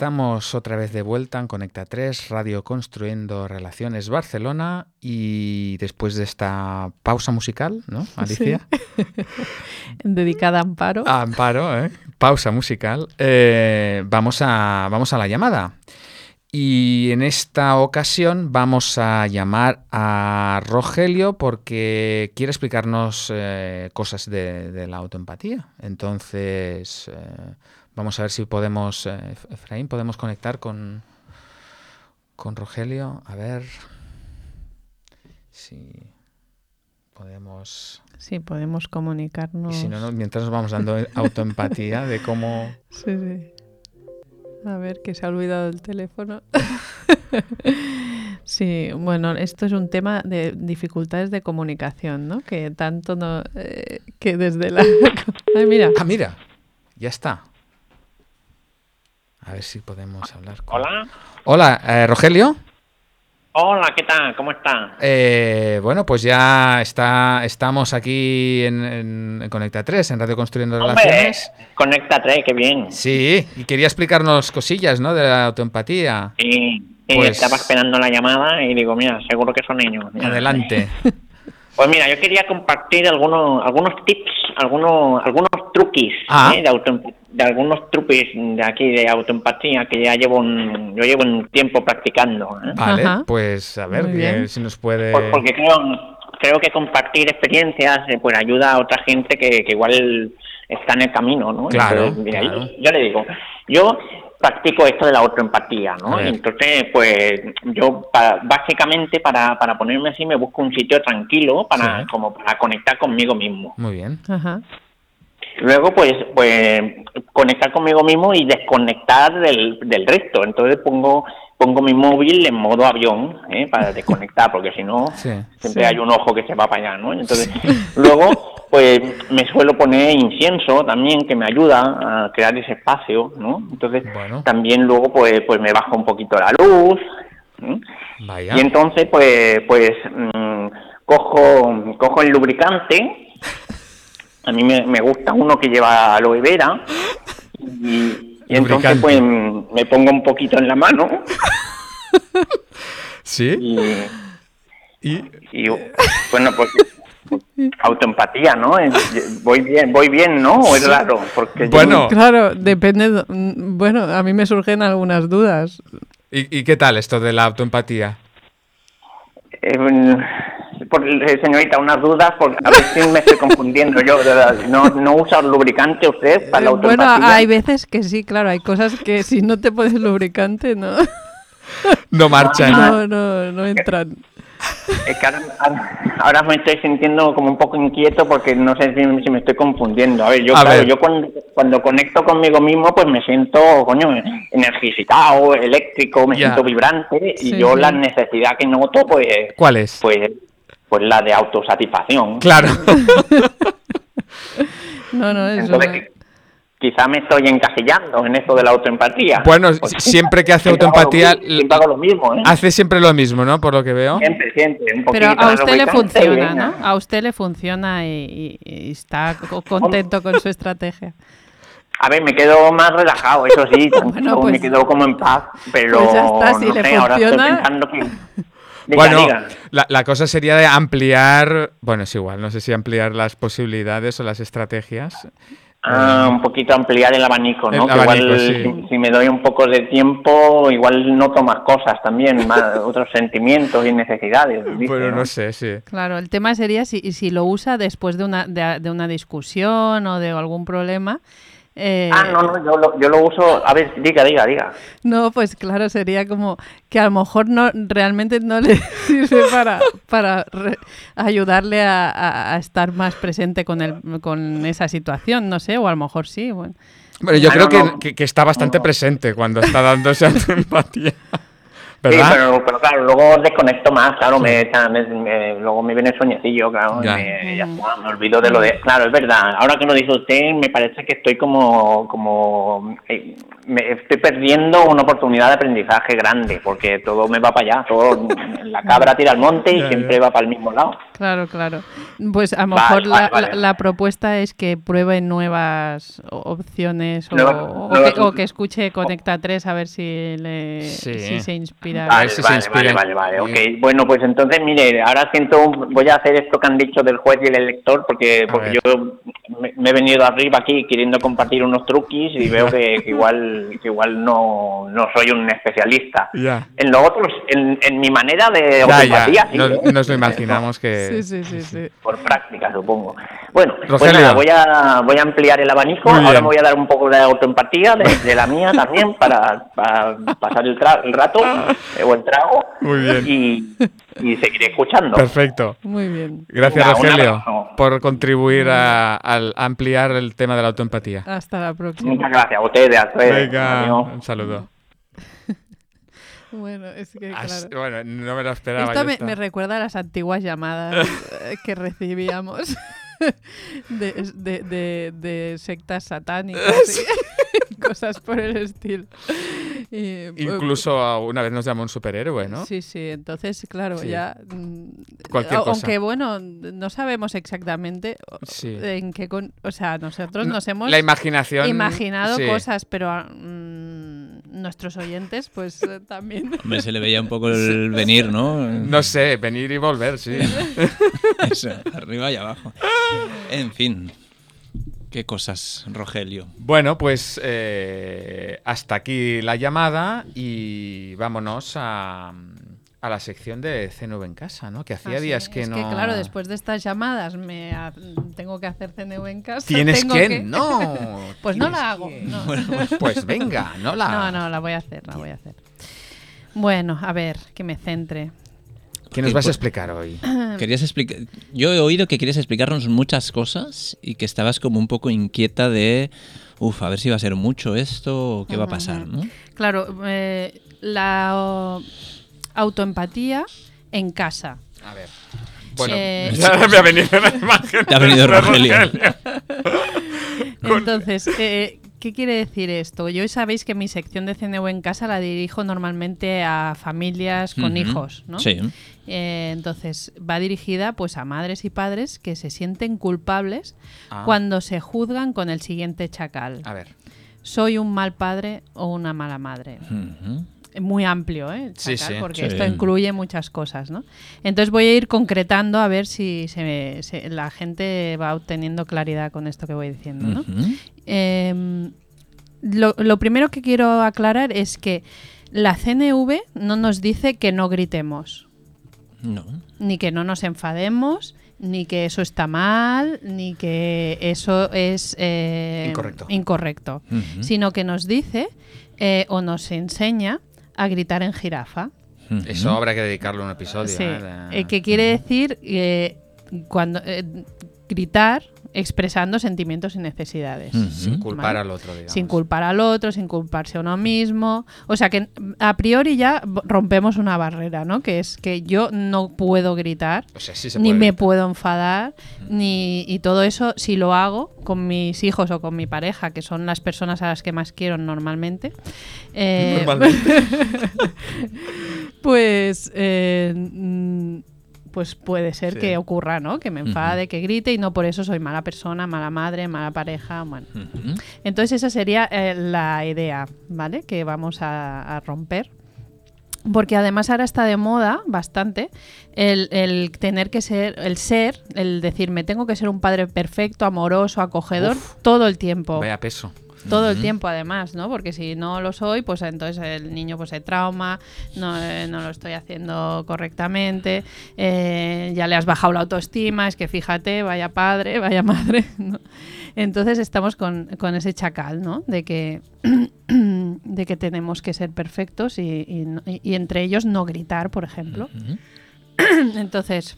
Estamos otra vez de vuelta en Conecta 3, Radio Construyendo Relaciones Barcelona y después de esta pausa musical, ¿no, Alicia? Sí. [LAUGHS] Dedicada a Amparo. A Amparo, ¿eh? Pausa musical. Eh, vamos, a, vamos a la llamada. Y en esta ocasión vamos a llamar a Rogelio porque quiere explicarnos eh, cosas de, de, la autoempatía. Entonces... Eh, Vamos a ver si podemos, eh, Efraín, podemos conectar con, con Rogelio. A ver si podemos... Sí, podemos comunicarnos. Y si no, mientras nos vamos dando [LAUGHS] autoempatía de cómo... Sí, sí. A ver, que se ha olvidado el teléfono. [LAUGHS] sí, bueno, esto es un tema de dificultades de comunicación, ¿no? Que tanto no... Eh, que desde la... [LAUGHS] Ay, mira. Ah, mira, ya está. A ver si podemos hablar. Con... Hola. Hola, eh, Rogelio. Hola, ¿qué tal? ¿Cómo está? Eh, bueno, pues ya está, estamos aquí en, en, en, Conecta 3, en Radio Construyendo Hombre, Relaciones. Conecta 3, qué bien. Sí, y quería explicarnos cosillas, ¿no? De la autoempatía. Sí, sí pues... estaba esperando la llamada y digo, mira, seguro que son ellos. Mira. Adelante. [LAUGHS] Pues mira, yo quería compartir algunos algunos tips, algunos algunos truquis ah. ¿eh? de, auto, de algunos truquis de aquí de autoempatía que ya llevo un, yo llevo un tiempo practicando. ¿eh? Vale, Ajá. pues a ver que, si nos puede. Por, porque creo creo que compartir experiencias eh, pues ayuda a otra gente que, que igual está en el camino, ¿no? Claro, Entonces, mira, claro. Yo, yo le digo, yo practico esto de la autoempatía, ¿no? Entonces, pues yo para, básicamente para, para ponerme así me busco un sitio tranquilo para Sí. como para conectar conmigo mismo. Muy bien. Ajá. Luego, pues, pues conectar conmigo mismo y desconectar del, del resto. Entonces pongo pongo mi móvil en modo avión ¿eh? para desconectar, porque si no [LAUGHS] Sí. siempre Sí. hay un ojo que se va para allá, ¿no? Entonces, [LAUGHS] luego, pues me suelo poner incienso también, que me ayuda a crear ese espacio, ¿no? Entonces, Bueno. también luego, pues, pues me baja un poquito la luz. ¿eh? Vaya. Y entonces, pues, pues mm, cojo, cojo el lubricante. A mí me, me gusta uno que lleva aloe vera. Y, y [LAUGHS] entonces, pues, me pongo un poquito en la mano. [LAUGHS] ¿Sí? Y, Y... y bueno, pues autoempatía, ¿no? Voy bien, voy bien, ¿no? ¿O es raro? Porque yo- Bueno. Claro, depende. de- Bueno, a mí me surgen algunas dudas. ¿Y, y qué tal esto de la autoempatía? Eh, mm, por- eh, señorita, unas dudas, por, a ver si me estoy confundiendo yo. ¿No, no usa lubricante usted para la Eh, bueno, hay veces que sí, claro, hay cosas que si no te pones lubricante, no, No marchan. no, no, no entran. Es que ahora, ahora- ahora me estoy sintiendo como un poco inquieto porque no sé si, si me estoy confundiendo. A ver, yo, A claro, ver. yo cuando, cuando conecto conmigo mismo, pues me siento, coño, energizado, eléctrico, me Ya. siento vibrante y yo sí. la necesidad que noto, pues, ¿Cuál es? pues, pues la de autosatisfacción. Claro. [LAUGHS] No, no, eso Entonces, qui- quizá me estoy encasillando en esto de la autoempatía. Bueno, Pues, siempre que hace siempre hago lo autoempatía, mismo, siempre hago lo mismo, ¿eh? Hace siempre lo mismo, ¿no? Por lo que veo. Siempre, siempre, un Pero a usted le funciona. ¿no? A usted le funciona y, y- y está co- contento con su estrategia. A ver, me quedo más relajado, eso sí, [LAUGHS] Bueno, pues- me quedo como en paz, pero pues ya está, si no le sé, ahora estoy funciona. pensando que... Bueno, la, la cosa sería de ampliar, bueno, es igual, no sé si ampliar las posibilidades o las estrategias. Ah, un poquito ampliar el abanico, ¿no? El Que abanico, igual sí. si, si me doy un poco de tiempo, igual noto más cosas también, [LAUGHS] más otros sentimientos y necesidades. dice, Bueno, ¿no? no sé, sí. Claro, el tema sería si, si lo usa después de una, de, de una discusión o de algún problema. Eh, Ah, no, no, yo lo, yo lo uso... A ver, diga, diga, diga. No, pues claro, sería como que a lo mejor no realmente no le [LAUGHS] sirve para, para re- ayudarle a, a- a estar más presente con, el, con esa situación, no sé, o a lo mejor sí. Bueno. Bueno, yo Ah, creo no, que, no. que- que está bastante No. presente cuando está dándose [LAUGHS] empatía. Sí, pero, pero claro, luego desconecto más, claro, me, echa- me- me- luego me viene el sueñecillo, claro, y Ya. me, ya está, me olvido de lo de... Claro, es verdad, ahora que lo dice usted, me parece que estoy como... como eh, me estoy perdiendo una oportunidad de aprendizaje grande, porque todo me va para allá, todo, la cabra tira al monte y siempre va para el mismo lado. Claro, claro. Pues a lo Vale, mejor vale, la, vale. la- la propuesta es que pruebe nuevas opciones o, Nuevas- o nuevas- que, o que escuche Conecta 3 a ver si, le, Sí. si se inspira. A Vale, ver si se vale, vale, vale, vale, ok. Bueno, pues entonces, mire, ahora siento, un- voy a hacer esto que han dicho del juez y el elector, porque, porque yo me, me he venido arriba aquí queriendo compartir unos truquis y veo que, que igual que igual no, no soy un especialista. En lo otro, en, en mi manera de Ya, autoempatía, ya. sí, Nos, ¿eh? nos lo imaginamos que. sí, sí, sí. Por práctica, supongo. Bueno, pues nada, voy a, voy a ampliar el abanico. Muy Ahora bien. me voy a dar un poco de autoempatía, de, de la mía también, [LAUGHS] para, para pasar el, tra- el rato o el trago. Muy bien. Y, y seguiré escuchando. Perfecto. Muy bien. Gracias, Venga, un Rogelio, por contribuir a, al ampliar el tema de la autoempatía. Hasta la próxima. Muchas gracias a ustedes. a ustedes. Venga, Adiós. un saludo. Bueno, es que As- claro. Bueno, no me lo esperaba. Esto me, recuerda a las antiguas llamadas eh, que recibíamos [LAUGHS] de, de- de- de sectas satánicas y [LAUGHS] cosas por el estilo. Y, eh, Incluso una vez nos llamó un superhéroe, ¿no? Sí, sí, entonces, claro, Sí. ya. mm, Cualquier cosa. Aunque, bueno, no sabemos exactamente Sí. en qué. con- o sea, nosotros No, nos hemos La imaginación. imaginado sí. cosas, pero ah, mm, nuestros oyentes, pues eh, también. [LAUGHS] Hombre, se le veía un poco el venir, ¿no? No sé, venir y volver, sí. [LAUGHS] Eso, arriba y abajo. En fin. Qué cosas, Rogelio. Bueno, pues eh, hasta aquí la llamada y vámonos a, a la sección de CNV en casa, ¿no? Que hacía Ah, sí, días que es no. que claro, después de estas llamadas me ha- tengo que hacer CNV en casa. Tienes tengo que, [LAUGHS] no. Pues no la hago. que. no. Pues venga, no la. No, no, la voy a hacer, la voy a hacer. Bueno, a ver, que me centre. ¿Qué nos vas a pues- explicar hoy? [CLEARS THROAT] Querías explicar. Yo he oído que querías explicarnos muchas cosas y que estabas como un poco inquieta de. Uf, a ver si va a ser mucho esto o qué va a pasar, ¿no? Claro, eh, la autoempatía en casa. A ver. Bueno, Eh, [LAUGHS] ya me ha venido la imagen. Te ha venido Rogelio. [LAUGHS] Entonces, eh, ¿qué quiere decir esto? Yo sabéis que mi sección de CNV en casa la dirijo normalmente a familias con hijos, ¿no? Sí. Eh, entonces, va dirigida pues a madres y padres que se sienten culpables Ah. cuando se juzgan con el siguiente chacal. A ver. Soy un mal padre o una mala madre. Muy amplio, ¿eh? Sí, sí. Porque Sí. esto incluye muchas cosas, ¿no? Entonces voy a ir concretando a ver si se me- se- la gente va obteniendo claridad con esto que voy diciendo, ¿no? Eh, lo, lo primero que quiero aclarar es que la CNV no nos dice que no gritemos, No. ni que no nos enfademos, ni que eso está mal, ni que eso es eh, Incorrecto. incorrecto, sino que nos dice eh, o nos enseña a gritar en jirafa. Eso habrá que dedicarle un episodio. Sí, ¿eh? De- eh, que quiere decir eh, cuando eh, gritar expresando sentimientos y necesidades. Sin culpar Vale. al otro, digamos. Sin culpar al otro, sin culparse a uno mismo. O sea que a priori ya rompemos una barrera, ¿no? Que es que yo no puedo gritar, O sea, sí se ni me puedo enfadar, ni y todo eso si lo hago con mis hijos o con mi pareja, que son las personas a las que más quiero normalmente. eh, [LAUGHS] pues eh, mm, pues puede ser Sí. que ocurra, ¿no? Que me enfade, que grite y no por eso soy mala persona, mala madre, mala pareja, bueno. Entonces esa sería eh, la idea, ¿vale? Que vamos a, a romper. Porque además ahora está de moda bastante el, el tener que ser, el ser, el decir, me tengo que ser un padre perfecto, amoroso, acogedor, Uf. todo el tiempo. Vaya peso. Todo el tiempo, además, ¿no? Porque si no lo soy, pues entonces el niño pues se trauma, no, eh, no lo estoy haciendo correctamente, eh, ya le has bajado la autoestima, es que fíjate, vaya padre, [LAUGHS] vaya madre, ¿no? Entonces estamos con, con ese chacal, ¿no? De que, [CLEARS THROAT] de que tenemos que ser perfectos y, y y- entre ellos no gritar, por ejemplo. [CLEARS THROAT] Entonces,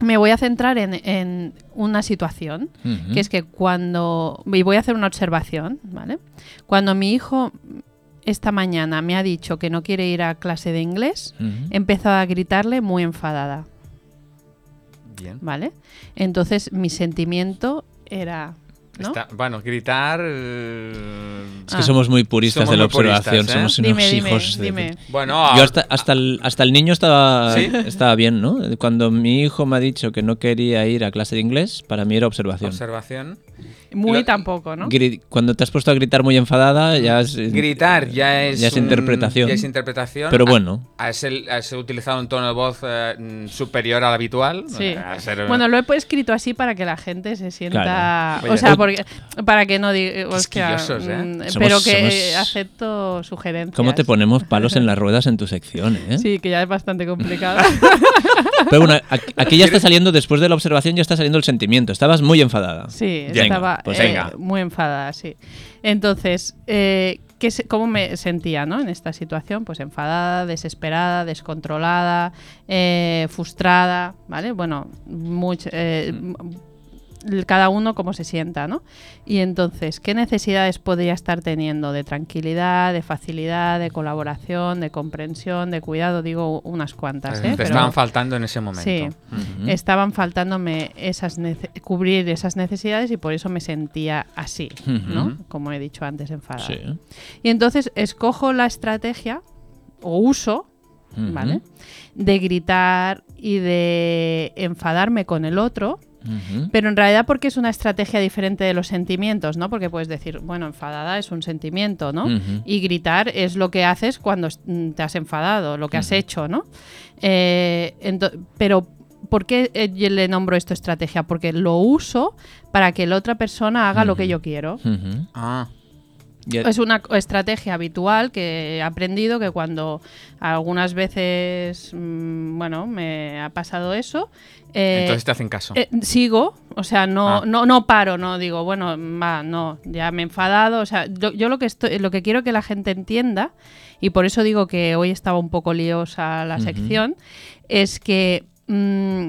me voy a centrar en, en una situación que es que cuando y voy a hacer una observación, ¿vale? Cuando mi hijo esta mañana me ha dicho que no quiere ir a clase de inglés, Ujú. he empezado a gritarle muy enfadada, Bien. ¿vale? Entonces mi sentimiento era, ¿no? Está- bueno, gritar. eh, Es que Ah. somos muy puristas Somos de la puristas, observación, ¿eh? somos unos Dime, dime, hijos de... dime. Bueno, Yo hasta, hasta, el, hasta el niño estaba, ¿Sí? estaba bien, ¿no? Cuando mi hijo me ha dicho que no quería ir a clase de inglés, para mí era observación. observación. Muy Lo- tampoco, ¿no? Gri- Cuando te has puesto a gritar muy enfadada, ya es... Gritar ya es. Ya es un- interpretación. ya es interpretación. Pero bueno. A, ser, utilizado un tono de voz eh, superior al habitual. Sí. a ser- Bueno, lo he escrito así para que la gente se sienta, Claro. o sea, ut- porque, para que no diga, hostia, Quisquillosos, ¿eh? mm, Somos- pero que somos- eh, acepto sugerencias. ¿Cómo te ponemos palos en las ruedas en tu sección, eh? Sí, que ya es bastante complicado. [LAUGHS] Pero bueno, aquí- ya está saliendo, después de la observación, ya está saliendo el sentimiento. Estabas muy enfadada. Sí, Venga, pues eh, venga. muy enfadada, sí. Entonces, eh, ¿qué se- ¿cómo me sentía ¿no? en esta situación? Pues enfadada, desesperada, descontrolada, eh, frustrada, ¿vale? Bueno, much- eh, Mm. Cada uno como se sienta, ¿no? Y entonces, ¿qué necesidades podría estar teniendo de tranquilidad, de facilidad, de colaboración, de comprensión, de cuidado? Digo unas cuantas, ¿eh? Te Pero- estaban faltando en ese momento. Sí. Estaban faltándome esas nece- cubrir esas necesidades y por eso me sentía así, ¿no? Como he dicho antes, enfadada. Sí. Y entonces escojo la estrategia o uso. ¿vale? De gritar y de enfadarme con el otro, Pero en realidad porque es una estrategia diferente de los sentimientos, ¿no? Porque puedes decir, bueno, enfadada es un sentimiento, ¿no? Y gritar es lo que haces cuando mm, te has enfadado, lo que has hecho, ¿no? Eh, pero, ¿por qué eh, yo le nombro esto estrategia? Porque lo uso para que la otra persona haga lo que yo quiero. Ah, Es una estrategia habitual que he aprendido que cuando algunas veces, mm, bueno, me ha pasado eso, eh, entonces te hacen caso. eh, sigo, o sea, no, Ah. no, no paro, no digo, bueno, va, no, ya me he enfadado, o sea, yo, yo lo que estoy, lo que quiero que la gente entienda, y por eso digo que hoy estaba un poco liosa la sección, es que mm,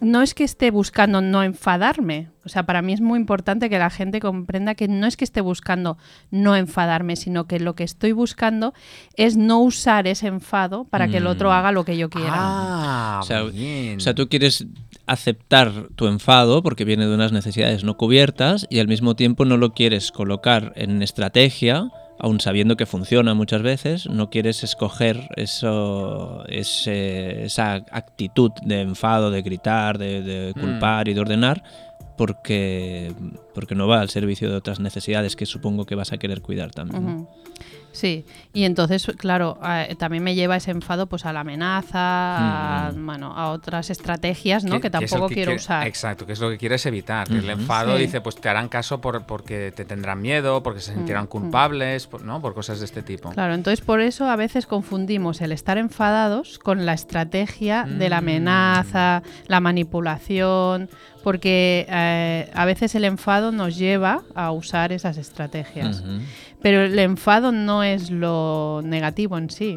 no es que esté buscando no enfadarme, o sea, para mí es muy importante que la gente comprenda que no es que esté buscando no enfadarme, sino que lo que estoy buscando es no usar ese enfado para que el otro Mm. haga lo que yo quiera. Ah, O sea, bien. O sea, tú quieres aceptar tu enfado porque viene de unas necesidades no cubiertas y al mismo tiempo no lo quieres colocar en estrategia, aun sabiendo que funciona muchas veces, no quieres escoger eso, ese- esa actitud de enfado, de gritar, de, de Mm. culpar y de ordenar. Porque, porque no va al servicio de otras necesidades que supongo que vas a querer cuidar también. Sí, y entonces, claro, eh, también me lleva ese enfado pues a la amenaza, a, Mm. bueno, a otras estrategias, ¿no? Que, tampoco que quiero quiere- usar. Exacto, que es lo que quieres evitar. El enfado Sí. dice, pues te harán caso por, porque te tendrán miedo, porque se sentirán Mm, culpables, por- ¿no? Por cosas de este tipo. Claro, entonces por eso a veces confundimos el estar enfadados con la estrategia de la Mm. amenaza, la manipulación, porque eh, a veces el enfado nos lleva a usar esas estrategias. Ujú. Pero el enfado no es lo negativo en sí.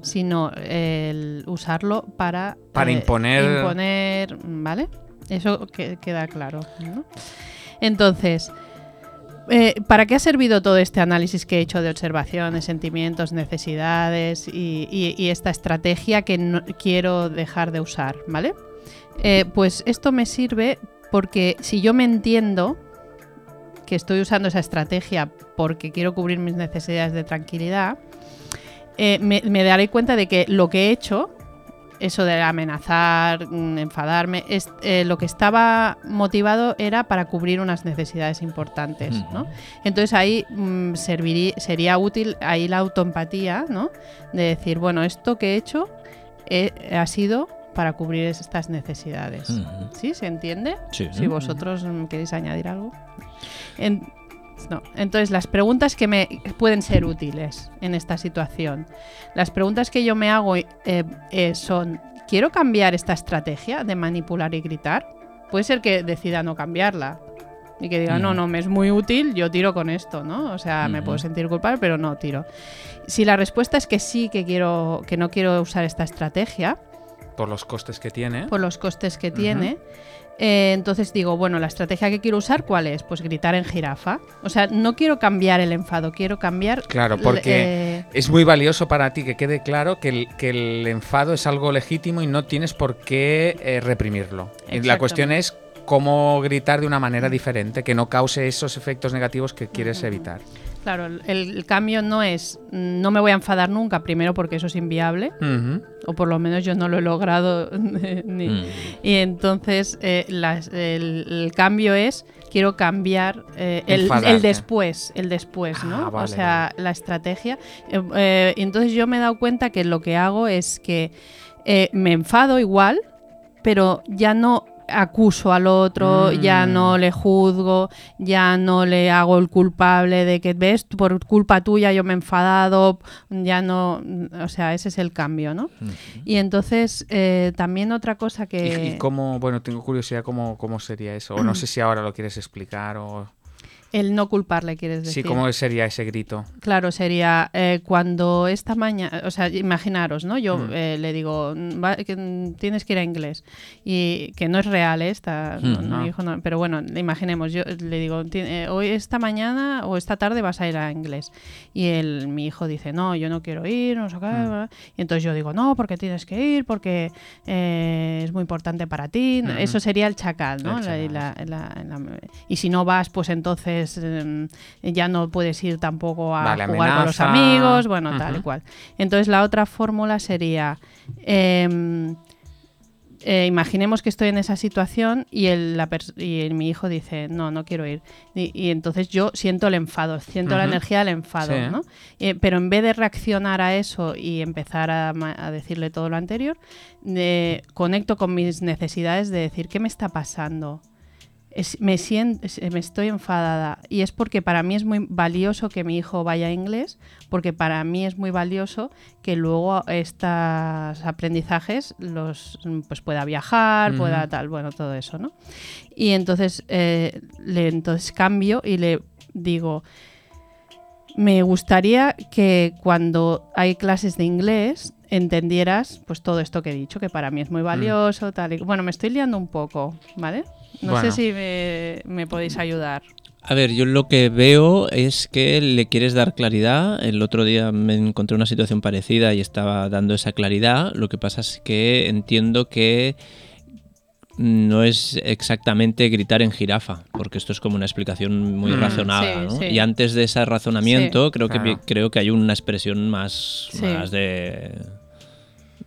Sino el usarlo para... Para imponer- imponer, ¿vale? Eso que- queda claro. ¿no? Entonces, eh, ¿para qué ha servido todo este análisis que he hecho de observaciones, sentimientos, necesidades y, y- y esta estrategia que no quiero dejar de usar? ¿Vale? Eh, pues esto me sirve porque si yo me entiendo que estoy usando esa estrategia porque quiero cubrir mis necesidades de tranquilidad, eh, me, me daré cuenta de que lo que he hecho, eso de amenazar, mm, enfadarme, es, eh, lo que estaba motivado era para cubrir unas necesidades importantes, ¿no? Entonces ahí mm, servirí- sería útil ahí la autoempatía, ¿no? De decir, bueno, esto que he hecho eh, ha sido para cubrir estas necesidades. ¿Sí? ¿Se entiende? Sí. Si vosotros mm, queréis añadir algo. En- no. Entonces, las preguntas que me pueden ser útiles en esta situación. Las preguntas que yo me hago eh, eh, son, ¿quiero cambiar esta estrategia de manipular y gritar? Puede ser que decida no cambiarla. Y que diga, no, no, me es muy útil, yo tiro con esto, ¿no? O sea, me puedo sentir culpable, pero no tiro. Si la respuesta es que sí, que quiero, que no quiero usar esta estrategia, Por los costes que tiene. por los costes que tiene. Eh, entonces digo, bueno, la estrategia que quiero usar, ¿cuál es? Pues gritar en jirafa. O sea, no quiero cambiar el enfado, quiero cambiar. Claro, porque eh, es muy valioso para ti que quede claro que el, que el enfado es algo legítimo y no tienes por qué eh, reprimirlo. Y la cuestión es cómo gritar de una manera diferente, que no cause esos efectos negativos que quieres evitar. Claro, el, el cambio no es, no me voy a enfadar nunca, primero porque eso es inviable, o por lo menos yo no lo he logrado. [LAUGHS] ni- Mm. Y entonces eh, las- el, el cambio es quiero cambiar eh, el, después, el después, ¿no? Ah, vale, o sea, la estrategia. Eh, entonces yo me he dado cuenta que lo que hago es que me enfado igual, pero ya no acuso al otro, ya Mm. no le juzgo, ya no le hago el culpable de que ves por culpa tuya yo me he enfadado, ya no, o sea, ese es el cambio, ¿no? Y entonces eh, también otra cosa ¿Y, que... y cómo, bueno, tengo curiosidad cómo, cómo sería eso. O no [CLEARS THROAT] sé si ahora lo quieres explicar o... El no culparle, quieres decir. Sí, ¿cómo sería ese grito? Claro, sería eh, cuando esta mañana, o sea, imaginaros, ¿no? Yo Mm. eh, le digo, "Mm, va- que, mm, tienes que ir a inglés. Y que no es real, ¿eh? Esta, no, Mm. no, mi hijo no- pero bueno, imaginemos, yo le digo, "Ti- eh, hoy, esta mañana o esta tarde vas a ir a inglés. Y el, mi hijo dice, no, yo no quiero ir, no sé qué. Mm. bla". Y entonces yo digo, no, porque tienes que ir, porque eh, es muy importante para ti. Mm. Eso sería el chacal, ¿no? El La- y chacal, la- la- la- y si no vas, pues entonces em, ya no puedes ir tampoco a Vale, jugar con los amigos, bueno, tal y cual. Entonces la otra fórmula sería, em, eh, imaginemos que estoy en esa situación y, el, la pers- y el- mi hijo dice, no, no quiero ir. Y, y entonces yo siento el enfado, siento la energía del enfado, Sí. ¿no? Eh, pero en vez de reaccionar a eso y empezar a, decirle todo lo anterior, eh, conecto con mis necesidades de decir, ¿qué me está pasando? Es- me, siento, me estoy enfadada y es porque para mí es muy valioso que mi hijo vaya a inglés, porque para mí es muy valioso que luego estos aprendizajes los mm, pues pueda viajar, pueda tal, bueno, todo eso, ¿no? Y entonces eh, le entonces cambio y le digo, me gustaría que cuando hay clases de inglés entendieras pues todo esto que he dicho, que para mí es muy valioso, tal y bueno, me estoy liando un poco, ¿vale? No Bueno. sé si me, me podéis ayudar. A ver, yo lo que veo es que le quieres dar claridad. El otro día me encontré una situación parecida y estaba dando esa claridad. Lo que pasa es que entiendo que no es exactamente gritar en jirafa, porque esto es como una explicación muy Mm. razonada. Sí, ¿no? sí. Y antes de ese razonamiento, Sí. creo, que, creo que hay una expresión más, Sí. más de...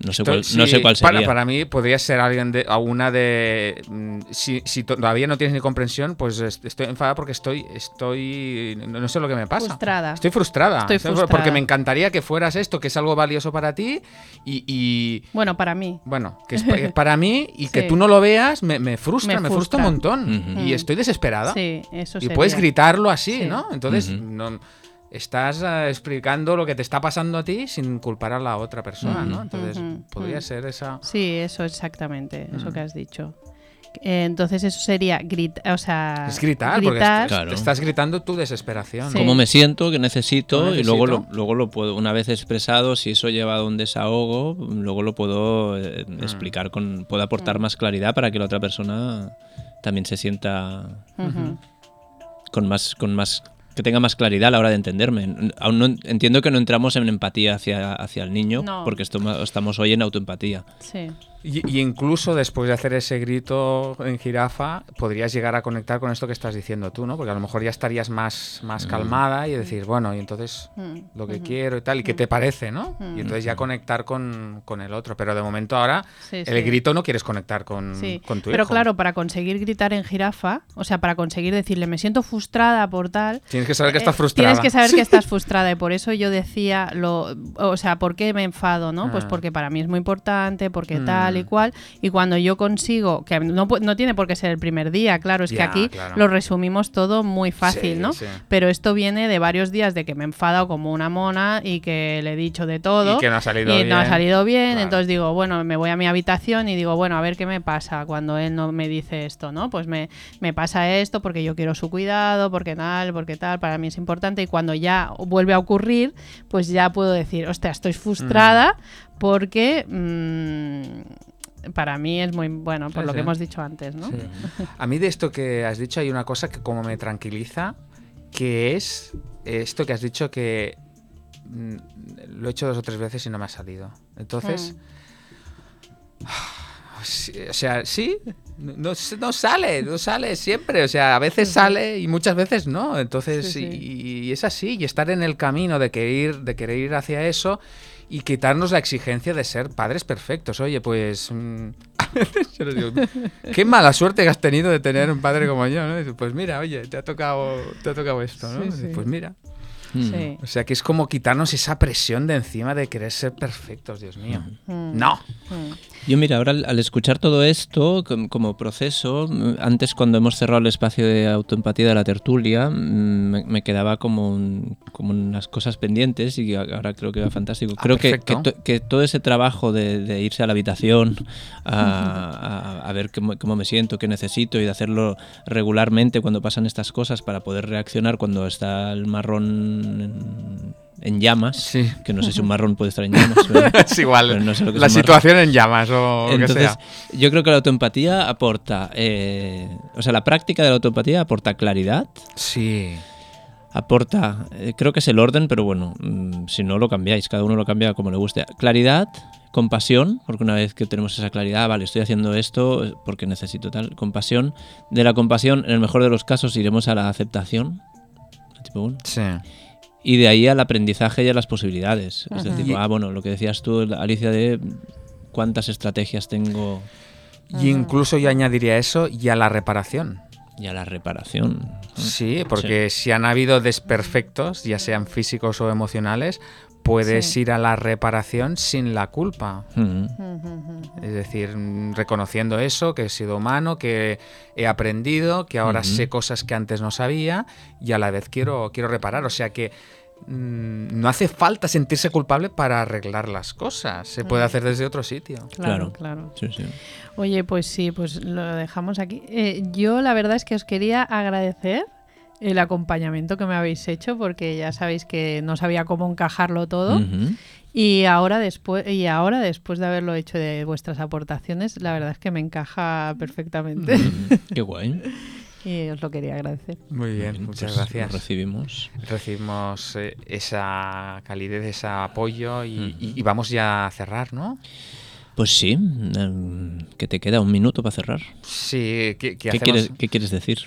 No sé, cuál, sí, no sé cuál para, sería. para mí podría ser alguien de a una de mm, si, si todavía no tienes ni comprensión, pues est- estoy enfadada porque estoy estoy no, sé lo que me pasa. Frustrada. Estoy frustrada. Estoy frustrada. Porque me encantaría que fueras esto, que es algo valioso para ti y, y, Bueno, para mí. bueno, que es [LAUGHS] pa- es para mí y que Sí. tú no lo veas me, me frustra, Me me, frustra un montón y estoy desesperada. Sí, eso y sería. puedes gritarlo así, Sí. ¿no? Entonces no, estás eh, explicando lo que te está pasando a ti sin culpar a la otra persona, ¿no? Entonces podría Mm. ser esa... Sí, eso exactamente, eso Mm. que has dicho. Eh, entonces eso sería gritar, o sea, Es gritar, porque gritar. est- Claro. estás gritando tu desesperación. Sí. cómo me siento, qué necesito, ¿Cómo y luego lo, luego lo puedo, una vez expresado, si eso lleva a un desahogo, luego lo puedo eh, Mm. explicar, con, puedo aportar más claridad para que la otra persona también se sienta con más, con más, que tenga más claridad a la hora de entenderme. Aún no entiendo que no entramos en empatía hacia, hacia el niño, No. porque esto- estamos hoy en autoempatía. Sí. Y, y incluso después de hacer ese grito en jirafa, podrías llegar a conectar con esto que estás diciendo tú, ¿no? Porque a lo mejor ya estarías más, más calmada y decir, bueno, y entonces Mm, lo que quiero y tal, y qué te parece, ¿no? Mm. Y entonces ya conectar con, con el otro. Pero de momento ahora, Sí, el sí. grito no quieres conectar con, Sí, con tu pero hijo. claro, para conseguir gritar en jirafa, o sea, para conseguir decirle me siento frustrada por tal, Tienes que saber que estás eh, frustrada. Tienes que saber que [LAUGHS] estás frustrada y por eso yo decía lo, o sea, ¿por qué me enfado, no? Pues Ah. porque para mí es muy importante, porque Mm. tal y cual y cuando yo consigo que no no tiene por qué ser el primer día, claro, es que aquí claro. lo resumimos todo muy fácil, Sí, ¿no? sí. Pero esto viene de varios días de que me he enfadado como una mona y que le he dicho de todo Y que no ha salido y no ha bien. salido bien, Claro. entonces digo, bueno, me voy a mi habitación y digo, bueno, a ver qué me pasa cuando él no me dice esto, ¿no? Pues me, me pasa esto porque yo quiero su cuidado, porque tal, porque tal, para mí es importante y cuando ya vuelve a ocurrir, pues ya puedo decir, hostia, estoy frustrada porque mm, para mí es muy bueno, por Sí, lo que sí. hemos dicho antes, ¿no? Sí. A mí de esto que has dicho hay una cosa que como me tranquiliza, que es esto que has dicho que mm, lo he hecho dos o tres veces y no me ha salido. Entonces, [SIGHS] sí, o sea, sí, no, no sale, no sale siempre. O sea, a veces sale y muchas veces no. Entonces, Sí, sí. Y, y es así, y estar en el camino de querer, de querer ir hacia eso y quitarnos la exigencia de ser padres perfectos. Oye, pues... mm, [LAUGHS] a veces yo les digo, qué mala suerte que has tenido de tener un padre como yo, ¿no? Y dices, pues mira, oye, te ha tocado, te ha tocado esto, ¿no? Sí, sí. Pues mira. Mm. Sí. O sea, que es como quitarnos esa presión de encima de querer ser perfectos, Dios mío. Mm. No. Mm. Yo mira, ahora al, al escuchar todo esto com- como proceso, antes cuando hemos cerrado el espacio de autoempatía de la tertulia, me, me quedaba como, un- como unas cosas pendientes y ahora creo que va fantástico. Ah, creo que, que, perfecto. to- que todo ese trabajo de, de irse a la habitación a, [LAUGHS] a- a ver cómo, cómo me siento, qué necesito y de hacerlo regularmente cuando pasan estas cosas para poder reaccionar cuando está el marrón en, en llamas, Sí. que no sé si un marrón puede estar en llamas. [LAUGHS] pero- Es igual. Pero no sé lo que es la marrón. situación en llamas o lo que entonces, sea. yo creo que la autoempatía aporta, eh, o sea, la práctica de la autoempatía aporta claridad, Sí. aporta, eh, creo que es el orden, pero bueno, mm, si no lo cambiáis, cada uno lo cambia como le guste. Claridad, compasión, porque una vez que tenemos esa claridad, vale, estoy haciendo esto porque necesito tal, compasión. De la compasión, en el mejor de los casos, iremos a la aceptación. Tipo, Sí. Y de ahí al aprendizaje y a las posibilidades. Es decir, ah, bueno, lo que decías tú, Alicia, de cuántas estrategias tengo Y incluso yo añadiría eso y a la reparación. y a la reparación. Sí, porque si han habido desperfectos, ya sean físicos o emocionales, puedes Sí. ir a la reparación sin la culpa. Es decir, mm, reconociendo eso, que he sido humano, que he aprendido, que ahora sé cosas que antes no sabía y a la vez quiero, quiero reparar. O sea que no hace falta sentirse culpable para arreglar las cosas. Se puede hacer desde otro sitio. Claro, Claro. claro. Sí, sí. Oye, pues sí, pues lo dejamos aquí. Eh, yo la verdad es que os quería agradecer el acompañamiento que me habéis hecho porque ya sabéis que no sabía cómo encajarlo todo y ahora después y ahora después de haberlo hecho de vuestras aportaciones, la verdad es que me encaja perfectamente. Qué guay. [LAUGHS] y os lo quería agradecer. Muy bien, Bien, muchas pues gracias. recibimos. Recibimos eh, esa calidez, ese apoyo y, y- y vamos ya a cerrar, ¿no? Pues sí, em, que te queda un minuto para cerrar. Sí, ¿qué, qué ¿Qué hacemos? quieres, qué quieres decir?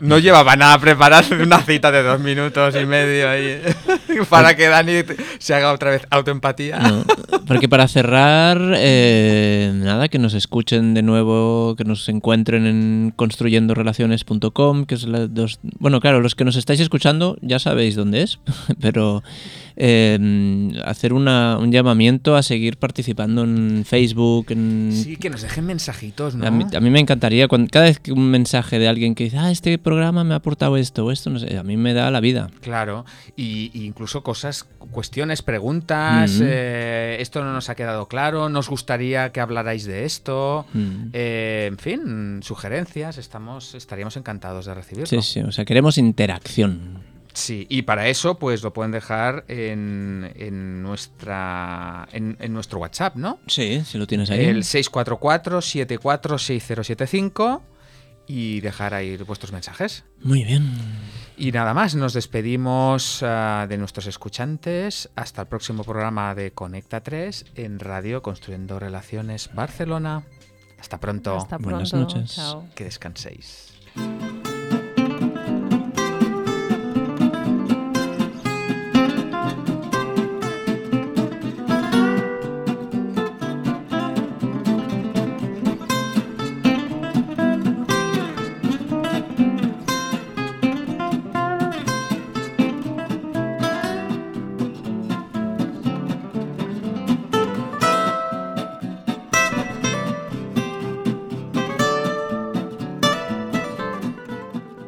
No llevaba nada preparar [LAUGHS] una cita de dos minutos y medio ahí [LAUGHS] para que Dani se haga otra vez autoempatía. No, porque para cerrar, eh, nada, que nos escuchen de nuevo, que nos encuentren en construyendorelaciones.com, que es la dos... Bueno, claro, los que nos estáis escuchando ya sabéis dónde es, [LAUGHS] pero eh, hacer una- un llamamiento a seguir participando en Facebook, en... Sí, que nos dejen mensajitos, ¿no? A mí, a mí me encantaría, cuando, cada vez que un mensaje de alguien que dice, ah, este programa me ha aportado esto o esto, no sé, a mí me da la vida. Claro, y, y incluso cosas, cuestiones, preguntas, Mm. eh, esto no nos ha quedado claro, nos gustaría que hablarais de esto, Mm. eh, en fin, sugerencias, estamos, estaríamos encantados de recibirlo. Sí, sí, o sea, queremos interacción. Sí, y para eso pues lo pueden dejar en, en nuestra en, en nuestro WhatsApp, ¿no? Sí, si lo tienes ahí. El 644-746075 y dejar ahí vuestros mensajes. Muy bien. Y nada más, nos despedimos ah, de nuestros escuchantes. Hasta el próximo programa de Conecta 3 en Radio Construyendo Relaciones Barcelona. Hasta pronto. Hasta Buenas pronto. noches. Chao. Que descanséis.